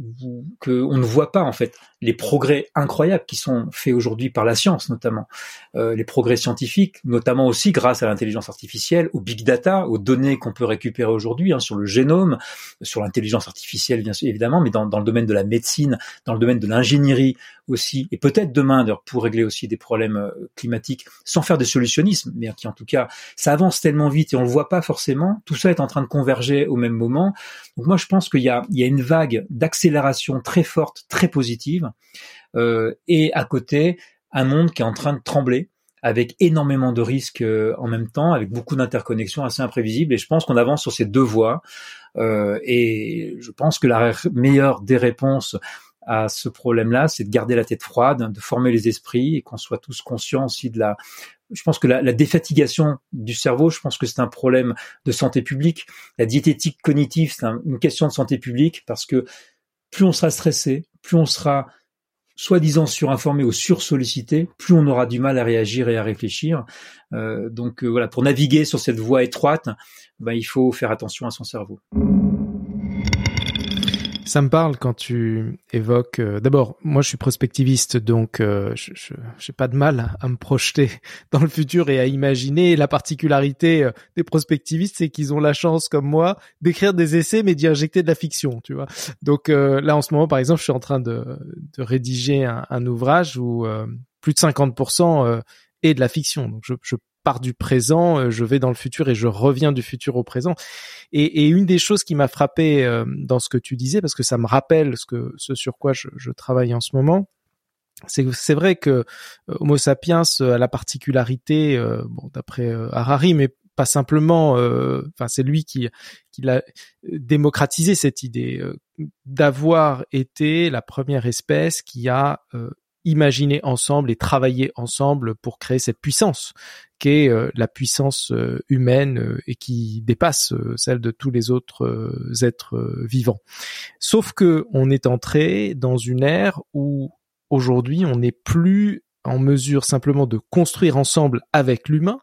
que on ne voit pas en fait les progrès incroyables qui sont faits aujourd'hui par la science notamment, euh, les progrès scientifiques, notamment aussi grâce à l'intelligence artificielle, au big data, aux données qu'on peut récupérer aujourd'hui hein, sur le génome, sur l'intelligence artificielle bien sûr évidemment, mais dans, dans, le domaine de la médecine, dans le domaine de l'ingénierie aussi, et peut-être demain pour régler aussi des problèmes euh, climatiques, sans faire de solutionnisme, mais qui en tout cas ça avance tellement vite et on le voit pas forcément. Tout ça est en train de converger au même moment. Donc moi je pense qu'il il y a une vague d'accélération très forte, très positive euh, et à côté un monde qui est en train de trembler avec énormément de risques euh, en même temps, avec beaucoup d'interconnexions assez imprévisibles. Et je pense qu'on avance sur ces deux voies. Euh, et je pense que la meilleure des réponses à ce problème-là, c'est de garder la tête froide, de former les esprits et qu'on soit tous conscients aussi de la. Je pense que la, la défatigation du cerveau, je pense que c'est un problème de santé publique. La diététique cognitive, c'est une question de santé publique parce que plus on sera stressé, plus on sera soi-disant surinformé ou sursollicité, plus on aura du mal à réagir et à réfléchir. Euh, donc euh, voilà, pour naviguer sur cette voie étroite, ben, il faut faire attention à son cerveau. Ça me parle quand tu évoques. Euh, d'abord, moi, je suis prospectiviste, donc euh, je n'ai pas de mal à me projeter *laughs* dans le futur et à imaginer. La particularité euh, des prospectivistes, c'est qu'ils ont la chance, comme moi, d'écrire des essais, mais d'y injecter de la fiction, tu vois. Donc là, en ce moment, par exemple, je suis en train de, de rédiger un, un ouvrage où plus de 50% est de la fiction. Donc je, je pars du présent, euh, je vais dans le futur et je reviens du futur au présent. Et, une des choses qui m'a frappé euh, dans ce que tu disais, parce que ça me rappelle ce que ce sur quoi je, travaille en ce moment, c'est c'est vrai que euh, Homo sapiens a la particularité, bon d'après Harari, mais pas simplement, enfin c'est lui qui qui l'a démocratisé cette idée d'avoir été la première espèce qui a imaginer ensemble et travailler ensemble pour créer cette puissance qui est euh, la puissance euh, humaine euh, et qui dépasse celle de tous les autres êtres vivants. Sauf que on est entré dans une ère où aujourd'hui on n'est plus en mesure simplement de construire ensemble avec l'humain,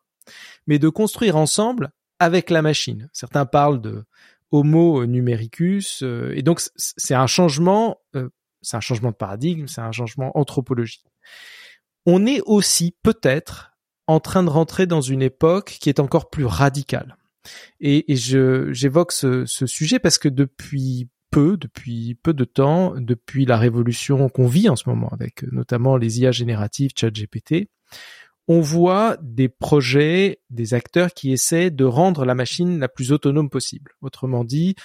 mais de construire ensemble avec la machine. Certains parlent de Homo numericus, et donc c'est un changement c'est un changement de paradigme, c'est un changement anthropologique. On est aussi peut-être en train de rentrer dans une époque qui est encore plus radicale. Et, je j'évoque ce, sujet parce que depuis peu, depuis peu de temps, depuis la révolution qu'on vit en ce moment avec notamment les IA génératives, ChatGPT, on voit des projets, des acteurs qui essaient de rendre la machine la plus autonome possible. Autrement dit,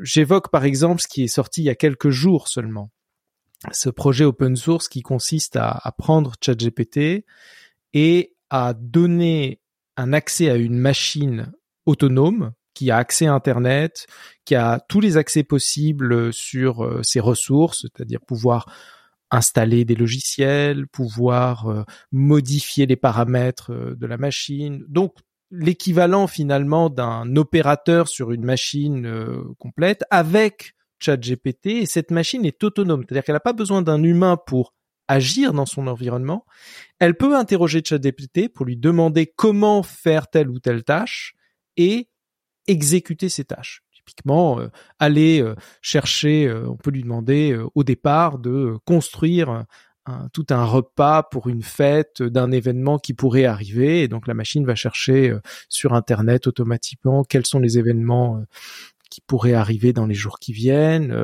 j'évoque par exemple ce qui est sorti il y a quelques jours seulement. Ce projet open source qui consiste à, prendre ChatGPT et à donner un accès à une machine autonome qui a accès à Internet, qui a tous les accès possibles sur euh, ses ressources, c'est-à-dire pouvoir installer des logiciels, pouvoir euh, modifier les paramètres euh, de la machine. Donc l'équivalent finalement d'un opérateur sur une machine euh, complète avec ChatGPT et cette machine est autonome, c'est-à-dire qu'elle n'a pas besoin d'un humain pour agir dans son environnement. Elle peut interroger ChatGPT pour lui demander comment faire telle ou telle tâche et exécuter ces tâches typiquement euh, aller euh, chercher, euh, on peut lui demander au départ de construire tout un repas pour une fête d'un événement qui pourrait arriver et donc la machine va chercher sur internet automatiquement quels sont les événements qui pourraient arriver dans les jours qui viennent,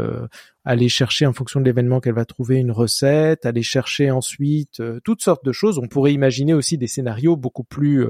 aller chercher en fonction de l'événement qu'elle va trouver une recette, aller chercher ensuite toutes sortes de choses. On pourrait imaginer aussi des scénarios beaucoup plus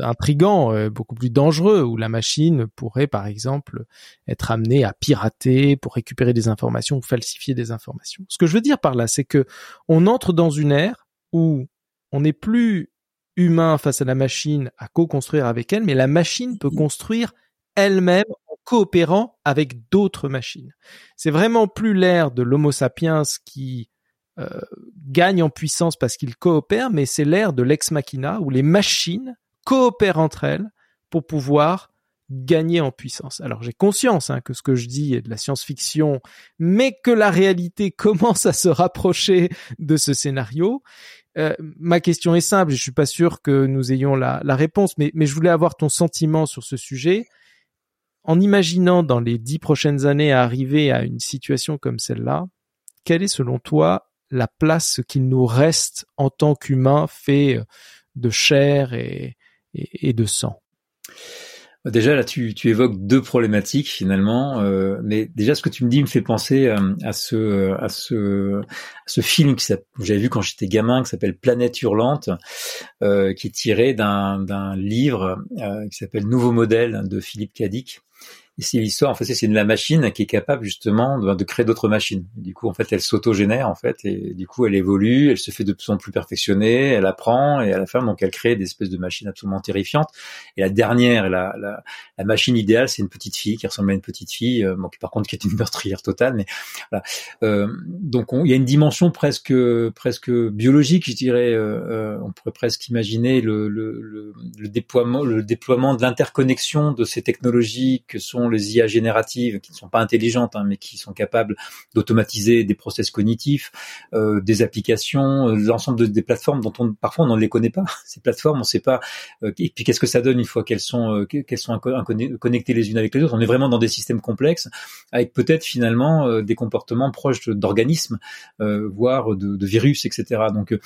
intrigant, euh, beaucoup plus dangereux, où la machine pourrait, par exemple, être amenée à pirater pour récupérer des informations ou falsifier des informations. Ce que je veux dire par là, c'est que on entre dans une ère où on n'est plus humain face à la machine à co-construire avec elle, mais la machine peut construire elle-même en coopérant avec d'autres machines. C'est vraiment plus l'ère de l'Homo sapiens qui euh, gagne en puissance parce qu'ils coopèrent, mais c'est l'ère de l'ex machina où les machines coopèrent entre elles pour pouvoir gagner en puissance. Alors j'ai conscience hein, que ce que je dis est de la science-fiction, mais que la réalité *laughs* commence à se rapprocher de ce scénario. Euh, ma question est simple, je suis pas sûr que nous ayons la, la réponse, mais, mais je voulais avoir ton sentiment sur ce sujet. En imaginant dans les dix prochaines années arriver à une situation comme celle-là, quelle est selon toi la place qu'il nous reste en tant qu'humain fait de chair et, de sang. Déjà là, tu, évoques deux problématiques finalement, euh, mais déjà ce que tu me dis me fait penser euh, à ce à ce ce film que j'avais vu quand j'étais gamin qui s'appelle Planète hurlante, euh, qui est tiré d'un d'un livre qui s'appelle Nouveau modèle de Philippe Cadic et c'est l'histoire, en fait, c'est la machine qui est capable justement de, de créer d'autres machines. du coup, en fait, elle s'autogénère, en fait, et du coup, elle évolue, elle se fait de plus en plus perfectionnée, elle apprend, et à la fin, donc, elle crée des espèces de machines absolument terrifiantes. Et la dernière, la, la, la machine idéale, c'est une petite fille qui ressemble à une petite fille, euh, bon, qui par contre qui est une meurtrière totale, mais voilà. Euh, donc, il y a une dimension presque presque biologique, je dirais. Euh, euh, on pourrait presque imaginer le, le, le, le déploiement le déploiement de l'interconnexion de ces technologies que sont les IA génératives, qui ne sont pas intelligentes, hein, mais qui sont capables d'automatiser des process cognitifs, euh, des applications, euh, l'ensemble des plateformes dont on parfois on ne les connaît pas. *laughs* Ces plateformes, on ne sait pas. Euh, et puis qu'est-ce que ça donne une fois qu'elles sont qu'elles sont connectées les unes avec les autres? On est vraiment dans des systèmes complexes, avec peut-être finalement des comportements proches d'organismes, voire de, virus, etc. Donc,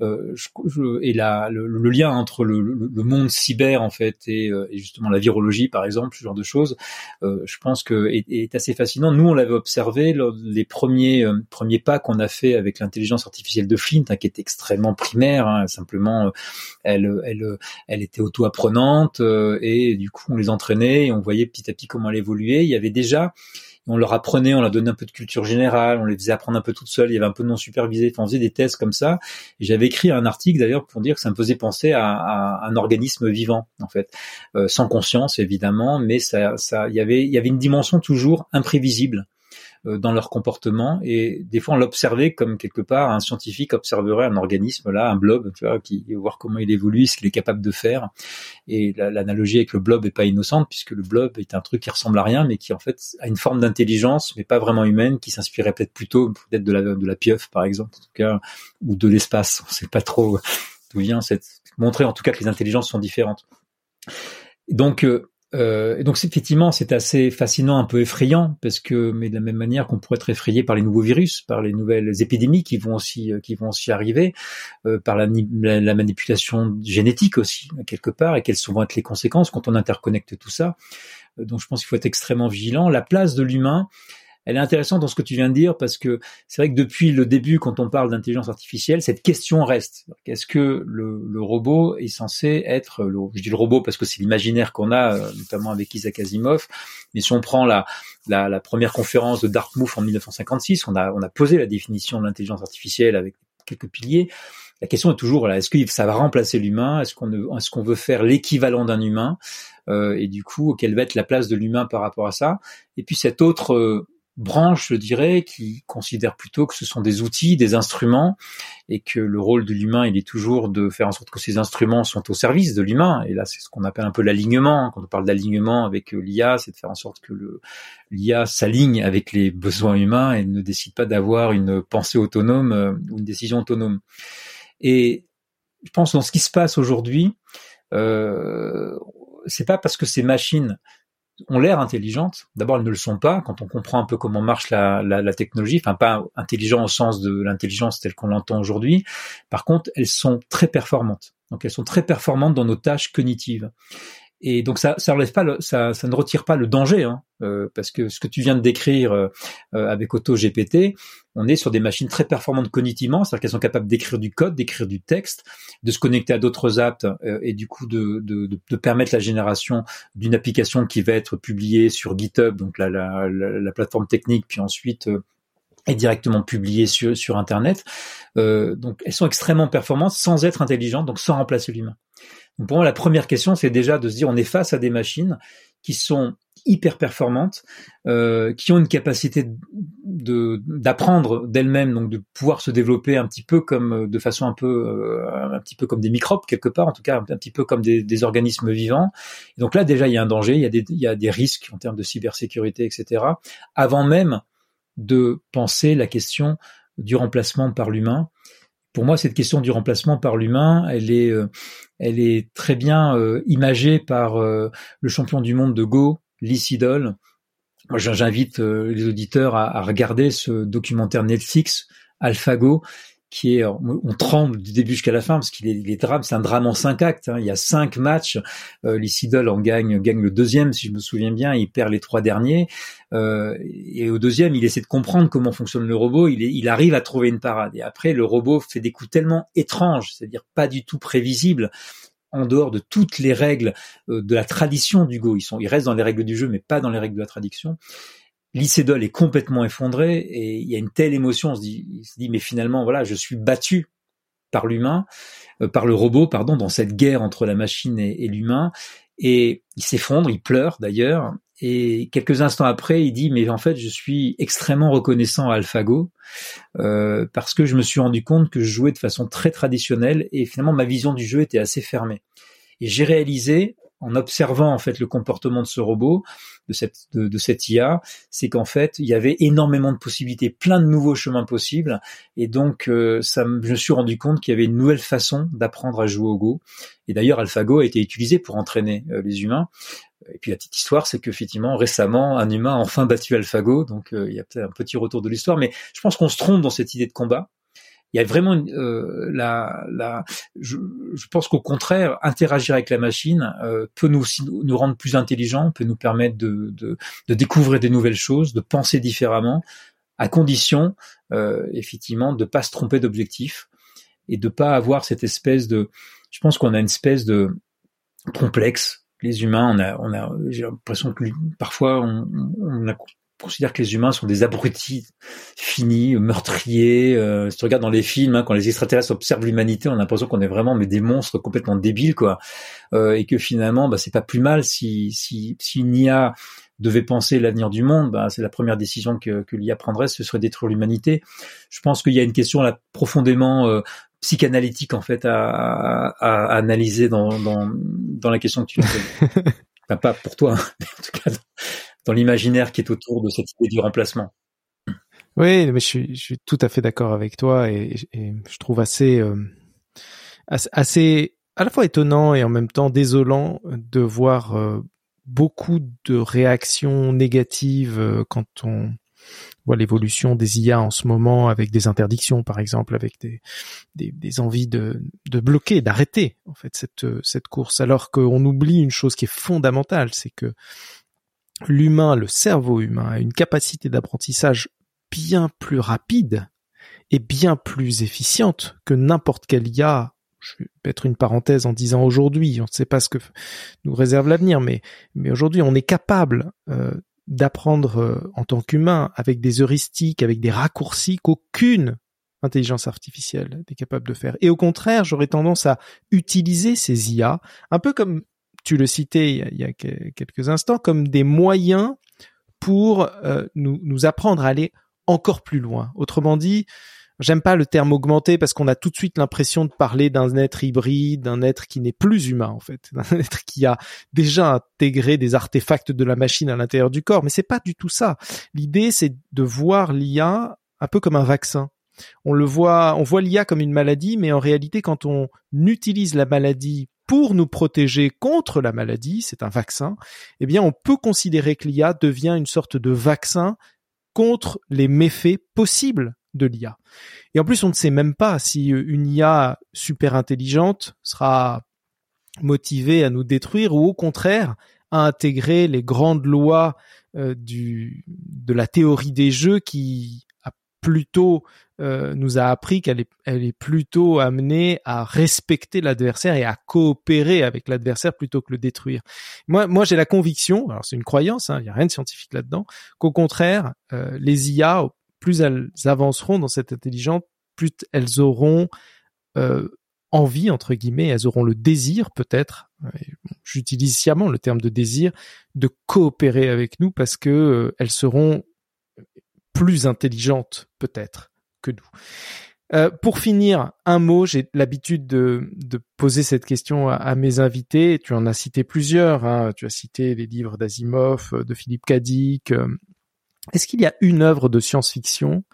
je, et là, le, lien entre le, monde cyber en fait et, et justement la virologie, par exemple, ce genre de choses, euh, je pense que est, assez fascinant. Nous, on l'avait observé lors les premiers euh, premiers pas qu'on a fait avec l'intelligence artificielle de Flint, hein, qui est extrêmement primaire. Hein, simplement, euh, elle elle elle était auto-apprenante et du coup, on les entraînait et on voyait petit à petit comment elle évoluait. Il y avait déjà on leur apprenait, on leur donnait un peu de culture générale, on les faisait apprendre un peu toutes seules, il y avait un peu de non supervisé, on faisait des tests comme ça. Et j'avais écrit un article d'ailleurs pour dire que ça me faisait penser à, à un organisme vivant en fait, euh, sans conscience évidemment, mais ça, ça, il y avait, il y avait une dimension toujours imprévisible dans leur comportement et des fois on l'observait comme quelque part un scientifique observerait un organisme là, un blob, tu vois, qui voir comment il évolue, ce qu'il est capable de faire. Et l'analogie avec le blob est pas innocente puisque le blob est un truc qui ressemble à rien mais qui en fait a une forme d'intelligence mais pas vraiment humaine qui s'inspirait peut-être plutôt peut-être de la de la pieuvre par exemple en tout cas ou de l'espace. On sait pas trop d'où vient cette montrer en tout cas que les intelligences sont différentes. Donc euh, euh, et donc effectivement, c'est assez fascinant, un peu effrayant, parce que, mais de la même manière qu'on pourrait être effrayé par les nouveaux virus, par les nouvelles épidémies qui vont aussi, euh, qui vont aussi arriver, euh, par la, la, manipulation génétique aussi quelque part, et quelles vont être les conséquences quand on interconnecte tout ça. Euh, donc je pense qu'il faut être extrêmement vigilant. La place de l'humain, elle est intéressante dans ce que tu viens de dire parce que c'est vrai que depuis le début, quand on parle d'intelligence artificielle, cette question reste. Est-ce que le, robot est censé être, le, je dis le robot parce que c'est l'imaginaire qu'on a, euh, notamment avec Isaac Asimov, mais si on prend la, la, première conférence de Dartmouth en 1956, on a, on a posé la définition de l'intelligence artificielle avec quelques piliers. La question est toujours là est-ce que ça va remplacer l'humain? Est-ce qu'on est-ce veut faire l'équivalent d'un humain? Euh, Et du coup, quelle va être la place de l'humain par rapport à ça? Et puis cette autre euh, branche, je dirais, qui considère plutôt que ce sont des outils, des instruments, et que le rôle de l'humain, il est toujours de faire en sorte que ces instruments sont au service de l'humain. Et là, c'est ce qu'on appelle un peu l'alignement. Quand on parle d'alignement avec euh, l'IA, c'est de faire en sorte que l'IA s'aligne avec les besoins humains et ne décide pas d'avoir une pensée autonome euh, ou une décision autonome. Et je pense dans ce qui se passe aujourd'hui, euh, c'est pas parce que ces machines ont l'air intelligentes. D'abord, elles ne le sont pas quand on comprend un peu comment marche la, la, la technologie. Enfin, pas intelligent au sens de l'intelligence telle qu'on l'entend aujourd'hui. Par contre, elles sont très performantes. Donc, elles sont très performantes dans nos tâches cognitives. Et donc ça, ça relève pas, le, ça, ça ne retire pas le danger, hein, euh, parce que ce que tu viens de décrire euh, euh avec GPT, on est sur des machines très performantes cognitivement, c'est-à-dire qu'elles sont capables d'écrire du code, d'écrire du texte, de se connecter à d'autres apps euh, et du coup de, de, de, permettre la génération d'une application qui va être publiée sur GitHub, donc la, la, la, plateforme technique, puis ensuite est directement publiée sur, sur Internet. donc elles sont extrêmement performantes sans être intelligentes, donc sans remplacer l'humain pour moi, la première question, c'est déjà de se dire, on est face à des machines qui sont hyper performantes, euh, qui ont une capacité de d'apprendre d'elles-mêmes, donc de pouvoir se développer un petit peu comme de façon un peu euh, un petit peu comme des microbes quelque part, en tout cas un, petit peu comme des, des, organismes vivants. Donc là déjà il y a un danger, il y a des il y a des risques en termes de cybersécurité, etc. Avant même de penser la question du remplacement par l'humain pour moi, cette question du remplacement par l'humain, elle est, euh, elle est très bien euh, imagée par euh, le champion du monde de Go, Lee Sedol. Moi, j'invite les auditeurs à, à, regarder ce documentaire Netflix, AlphaGo, qui est, on tremble du début jusqu'à la fin parce qu'il est, il drame, c'est un drame en cinq actes. Hein. Il y a cinq matchs. Euh, en gagne, gagne le deuxième si je me souviens bien. Il perd les trois derniers. Euh, et au deuxième, il essaie de comprendre comment fonctionne le robot. Il, est, il arrive à trouver une parade. Et après, le robot fait des coups tellement étranges, c'est-à-dire pas du tout prévisibles en dehors de toutes les règles euh, de la tradition du Go. Ils sont, ils restent dans les règles du jeu, mais pas dans les règles de la tradition. Lycédol est complètement effondré et il y a une telle émotion, on se dit, se dit mais finalement voilà, je suis battu par l'humain, euh, par le robot, pardon, dans cette guerre entre la machine et, l'humain, et il s'effondre, il pleure d'ailleurs, et quelques instants après, il dit mais en fait je suis extrêmement reconnaissant à AlphaGo euh, parce que je me suis rendu compte que je jouais de façon très traditionnelle et finalement ma vision du jeu était assez fermée. Et j'ai réalisé en observant en fait le comportement de ce robot, de cette de, de cette IA, c'est qu'en fait il y avait énormément de possibilités, plein de nouveaux chemins possibles, et donc euh, ça, je me suis rendu compte qu'il y avait une nouvelle façon d'apprendre à jouer au Go. Et d'ailleurs AlphaGo a été utilisé pour entraîner euh, les humains. Et puis la petite histoire, c'est qu'effectivement récemment un humain a enfin battu AlphaGo, donc euh, il y a peut-être un petit retour de l'histoire, mais je pense qu'on se trompe dans cette idée de combat il y a vraiment euh, la, la je, je pense qu'au contraire interagir avec la machine euh, peut nous nous rendre plus intelligents peut nous permettre de, de, de découvrir des nouvelles choses de penser différemment à condition euh, effectivement de pas se tromper d'objectif et de pas avoir cette espèce de je pense qu'on a une espèce de complexe. Les humains on a on a j'ai l'impression que parfois on, on a considère que les humains sont des abrutis finis, meurtriers. Euh, si tu regardes dans les films, hein, quand les extraterrestres observent l'humanité, on a l'impression qu'on est vraiment mais des monstres complètement débiles, quoi. Euh, et que finalement, bah, c'est pas plus mal si si si une IA devait penser l'avenir du monde, bah, c'est la première décision que, que l'IA prendrait, ce serait détruire l'humanité. Je pense qu'il y a une question là profondément euh, psychanalytique en fait à, à, à analyser dans, dans, dans la question que tu poses. *laughs* pas pour toi, hein, mais en tout cas dans l'imaginaire qui est autour de cette idée du remplacement. Oui, mais je suis, je suis tout à fait d'accord avec toi et, je trouve assez, euh, assez, à la fois étonnant et en même temps désolant de voir euh, beaucoup de réactions négatives euh, quand on voit l'évolution des IA en ce moment avec des interdictions, par exemple, avec des, des, des envies de, de bloquer, d'arrêter en fait cette, cette course, alors qu'on oublie une chose qui est fondamentale, c'est que l'humain, le cerveau humain a une capacité d'apprentissage bien plus rapide et bien plus efficiente que n'importe quelle IA. Je vais mettre une parenthèse en disant aujourd'hui, on ne sait pas ce que nous réserve l'avenir, mais, mais aujourd'hui on est capable euh, d'apprendre euh, en tant qu'humain avec des heuristiques, avec des raccourcis qu'aucune intelligence artificielle n'est capable de faire. Et au contraire, j'aurais tendance à utiliser ces IA, un peu comme tu le citais il y a, quelques instants, comme des moyens pour euh, nous, apprendre à aller encore plus loin. Autrement dit, j'aime pas le terme augmenté parce qu'on a tout de suite l'impression de parler d'un être hybride, d'un être qui n'est plus humain en fait, *laughs* d'un être qui a déjà intégré des artefacts de la machine à l'intérieur du corps. Mais c'est pas du tout ça. L'idée c'est de voir l'IA un peu comme un vaccin. On le voit, on voit l'IA comme une maladie, mais en réalité, quand on utilise la maladie pour nous protéger contre la maladie, c'est un vaccin, eh bien on peut considérer que l'IA devient une sorte de vaccin contre les méfaits possibles de l'IA. Et en plus, on ne sait même pas si une IA super intelligente sera motivée à nous détruire ou au contraire à intégrer les grandes lois euh, de la théorie des jeux qui a plutôt euh, nous a appris qu'elle est, elle est plutôt amenée à respecter l'adversaire et à coopérer avec l'adversaire plutôt que le détruire. Moi, moi, j'ai la conviction, alors c'est une croyance, il hein, n'y a rien de scientifique là-dedans, qu'au contraire, euh, les IA, plus elles avanceront dans cette intelligence, plus elles auront euh, envie entre guillemets, elles auront le désir peut-être, j'utilise sciemment le terme de désir, de coopérer avec nous parce que elles seront plus intelligentes peut-être Euh, pour finir, un mot, j'ai l'habitude de, poser cette question à, mes invités. Tu en as cité plusieurs. Hein. Tu as cité les livres d'Asimov, euh, de Philippe Cadic. Euh. Est-ce qu'il y a une œuvre de science-fiction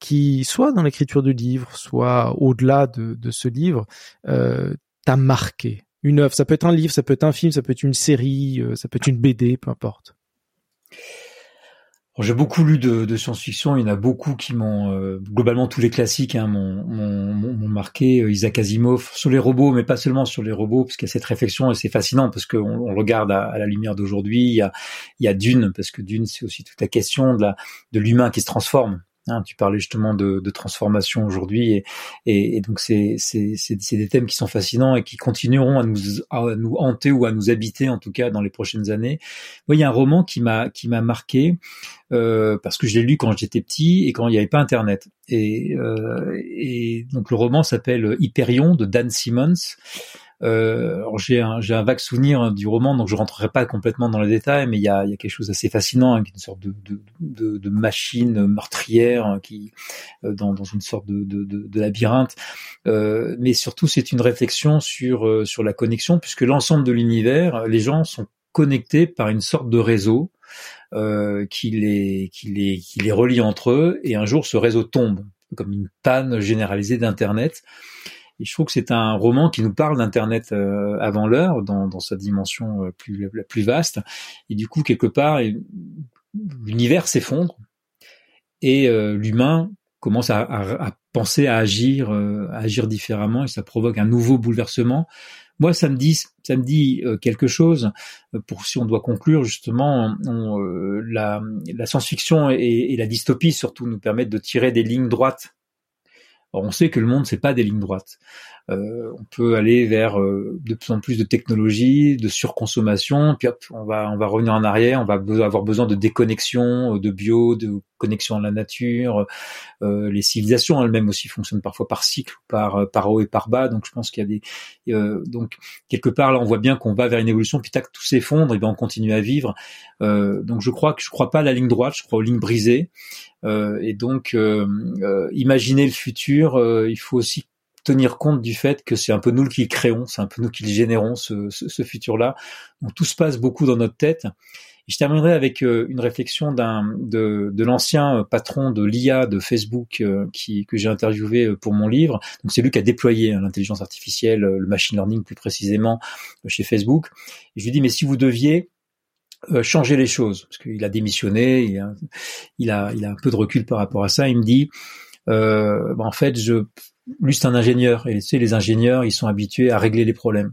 qui, soit dans l'écriture du livre, soit au-delà de, ce livre, t'a marqué? Une œuvre, ça peut être un livre, ça peut être un film, ça peut être une série, ça peut être une BD, peu importe. J'ai beaucoup lu de, science-fiction. Il y en a beaucoup qui m'ont euh, globalement tous les classiques hein, m'ont marqué. Euh, Isaac Asimov sur les robots, mais pas seulement sur les robots, parce qu'il y a cette réflexion et c'est fascinant parce qu'on on regarde à, la lumière d'aujourd'hui. Il y a, Dune parce que Dune c'est aussi toute la question de la de l'humain qui se transforme. Hein, tu parlais justement de, de transformation aujourd'hui et, et, et, donc c'est des thèmes qui sont fascinants et qui continueront à nous, à nous hanter ou à nous habiter en tout cas dans les prochaines années. Moi, il y a un roman qui m'a qui m'a marqué euh, parce que je l'ai lu quand j'étais petit et quand il n'y avait pas Internet. Et, euh, et donc le roman s'appelle Hyperion de Dan Simmons. Euh, j'ai un, un vague souvenir du roman, donc je rentrerai pas complètement dans les détails, mais il y a, y a quelque chose d'assez fascinant, hein, une sorte de, de, de, de machine meurtrière hein, qui euh, dans, dans une sorte de, de, de labyrinthe. Euh, mais surtout, c'est une réflexion sur euh, sur la connexion, puisque l'ensemble de l'univers, les gens sont connectés par une sorte de réseau euh, qui les qui les qui les relie entre eux, et un jour ce réseau tombe comme une panne généralisée d'internet. Et je trouve que c'est un roman qui nous parle d'Internet euh, avant l'heure, dans, dans, sa dimension euh, plus, la plus vaste. Et du coup, quelque part, l'univers s'effondre et euh, l'humain commence à, à, à, penser à agir, à agir différemment, et ça provoque un nouveau bouleversement. Moi, ça me dit, ça me dit quelque chose. Pour si on doit conclure justement, on, la, la science-fiction et, et, la dystopie surtout nous permettent de tirer des lignes droites on sait que le monde c'est pas des lignes droites. Euh, on peut aller vers euh, de plus en plus de technologies, de surconsommation, puis hop, on va on va revenir en arrière, on va avoir besoin de déconnexion, euh, de bio, de connexion à la nature. Euh, les civilisations elles-mêmes aussi fonctionnent parfois par cycle, par par haut et par bas. Donc je pense qu'il y a des donc quelque part là on voit bien qu'on va vers une évolution, puis tac tout s'effondre et bien on continue à vivre. donc je crois que je crois pas à la ligne droite, je crois aux lignes brisées. et donc imaginer le futur, il faut aussi tenir compte du fait que c'est un peu nous qui le créons, c'est un peu nous qui le générons, ce, ce, futur-là. Donc tout se passe beaucoup dans notre tête. Je terminerai avec euh, une réflexion d'un de, de l'ancien patron de l'IA de Facebook euh, qui, que j'ai interviewé euh, pour mon livre. Donc c'est lui qui a déployé hein, l'intelligence artificielle, le machine learning plus précisément chez Facebook. Je lui dis mais si vous deviez changer les choses, parce qu'il a démissionné, il a, il a un peu de recul par rapport à ça. Il me dit, euh, bah, en fait, je, lui c'est un ingénieur. Et tu sais les ingénieurs ils sont habitués à régler les problèmes.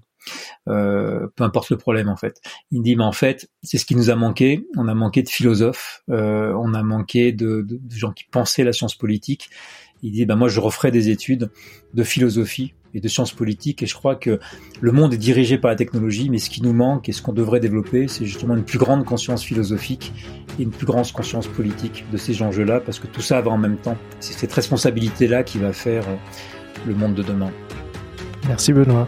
Euh, peu importe le problème en fait. Il dit mais en fait c'est ce qui nous a manqué. On a manqué de philosophes. Euh, on a manqué de, de, de, gens qui pensaient la science politique il dit ben moi je referai des études de philosophie et de sciences politiques et je crois que le monde est dirigé par la technologie mais ce qui nous manque et ce qu'on devrait développer c'est justement une plus grande conscience philosophique et une plus grande conscience politique de ces enjeux-là parce que tout ça va en même temps. C'est cette responsabilité là qui va faire euh, le monde de demain. Merci Benoît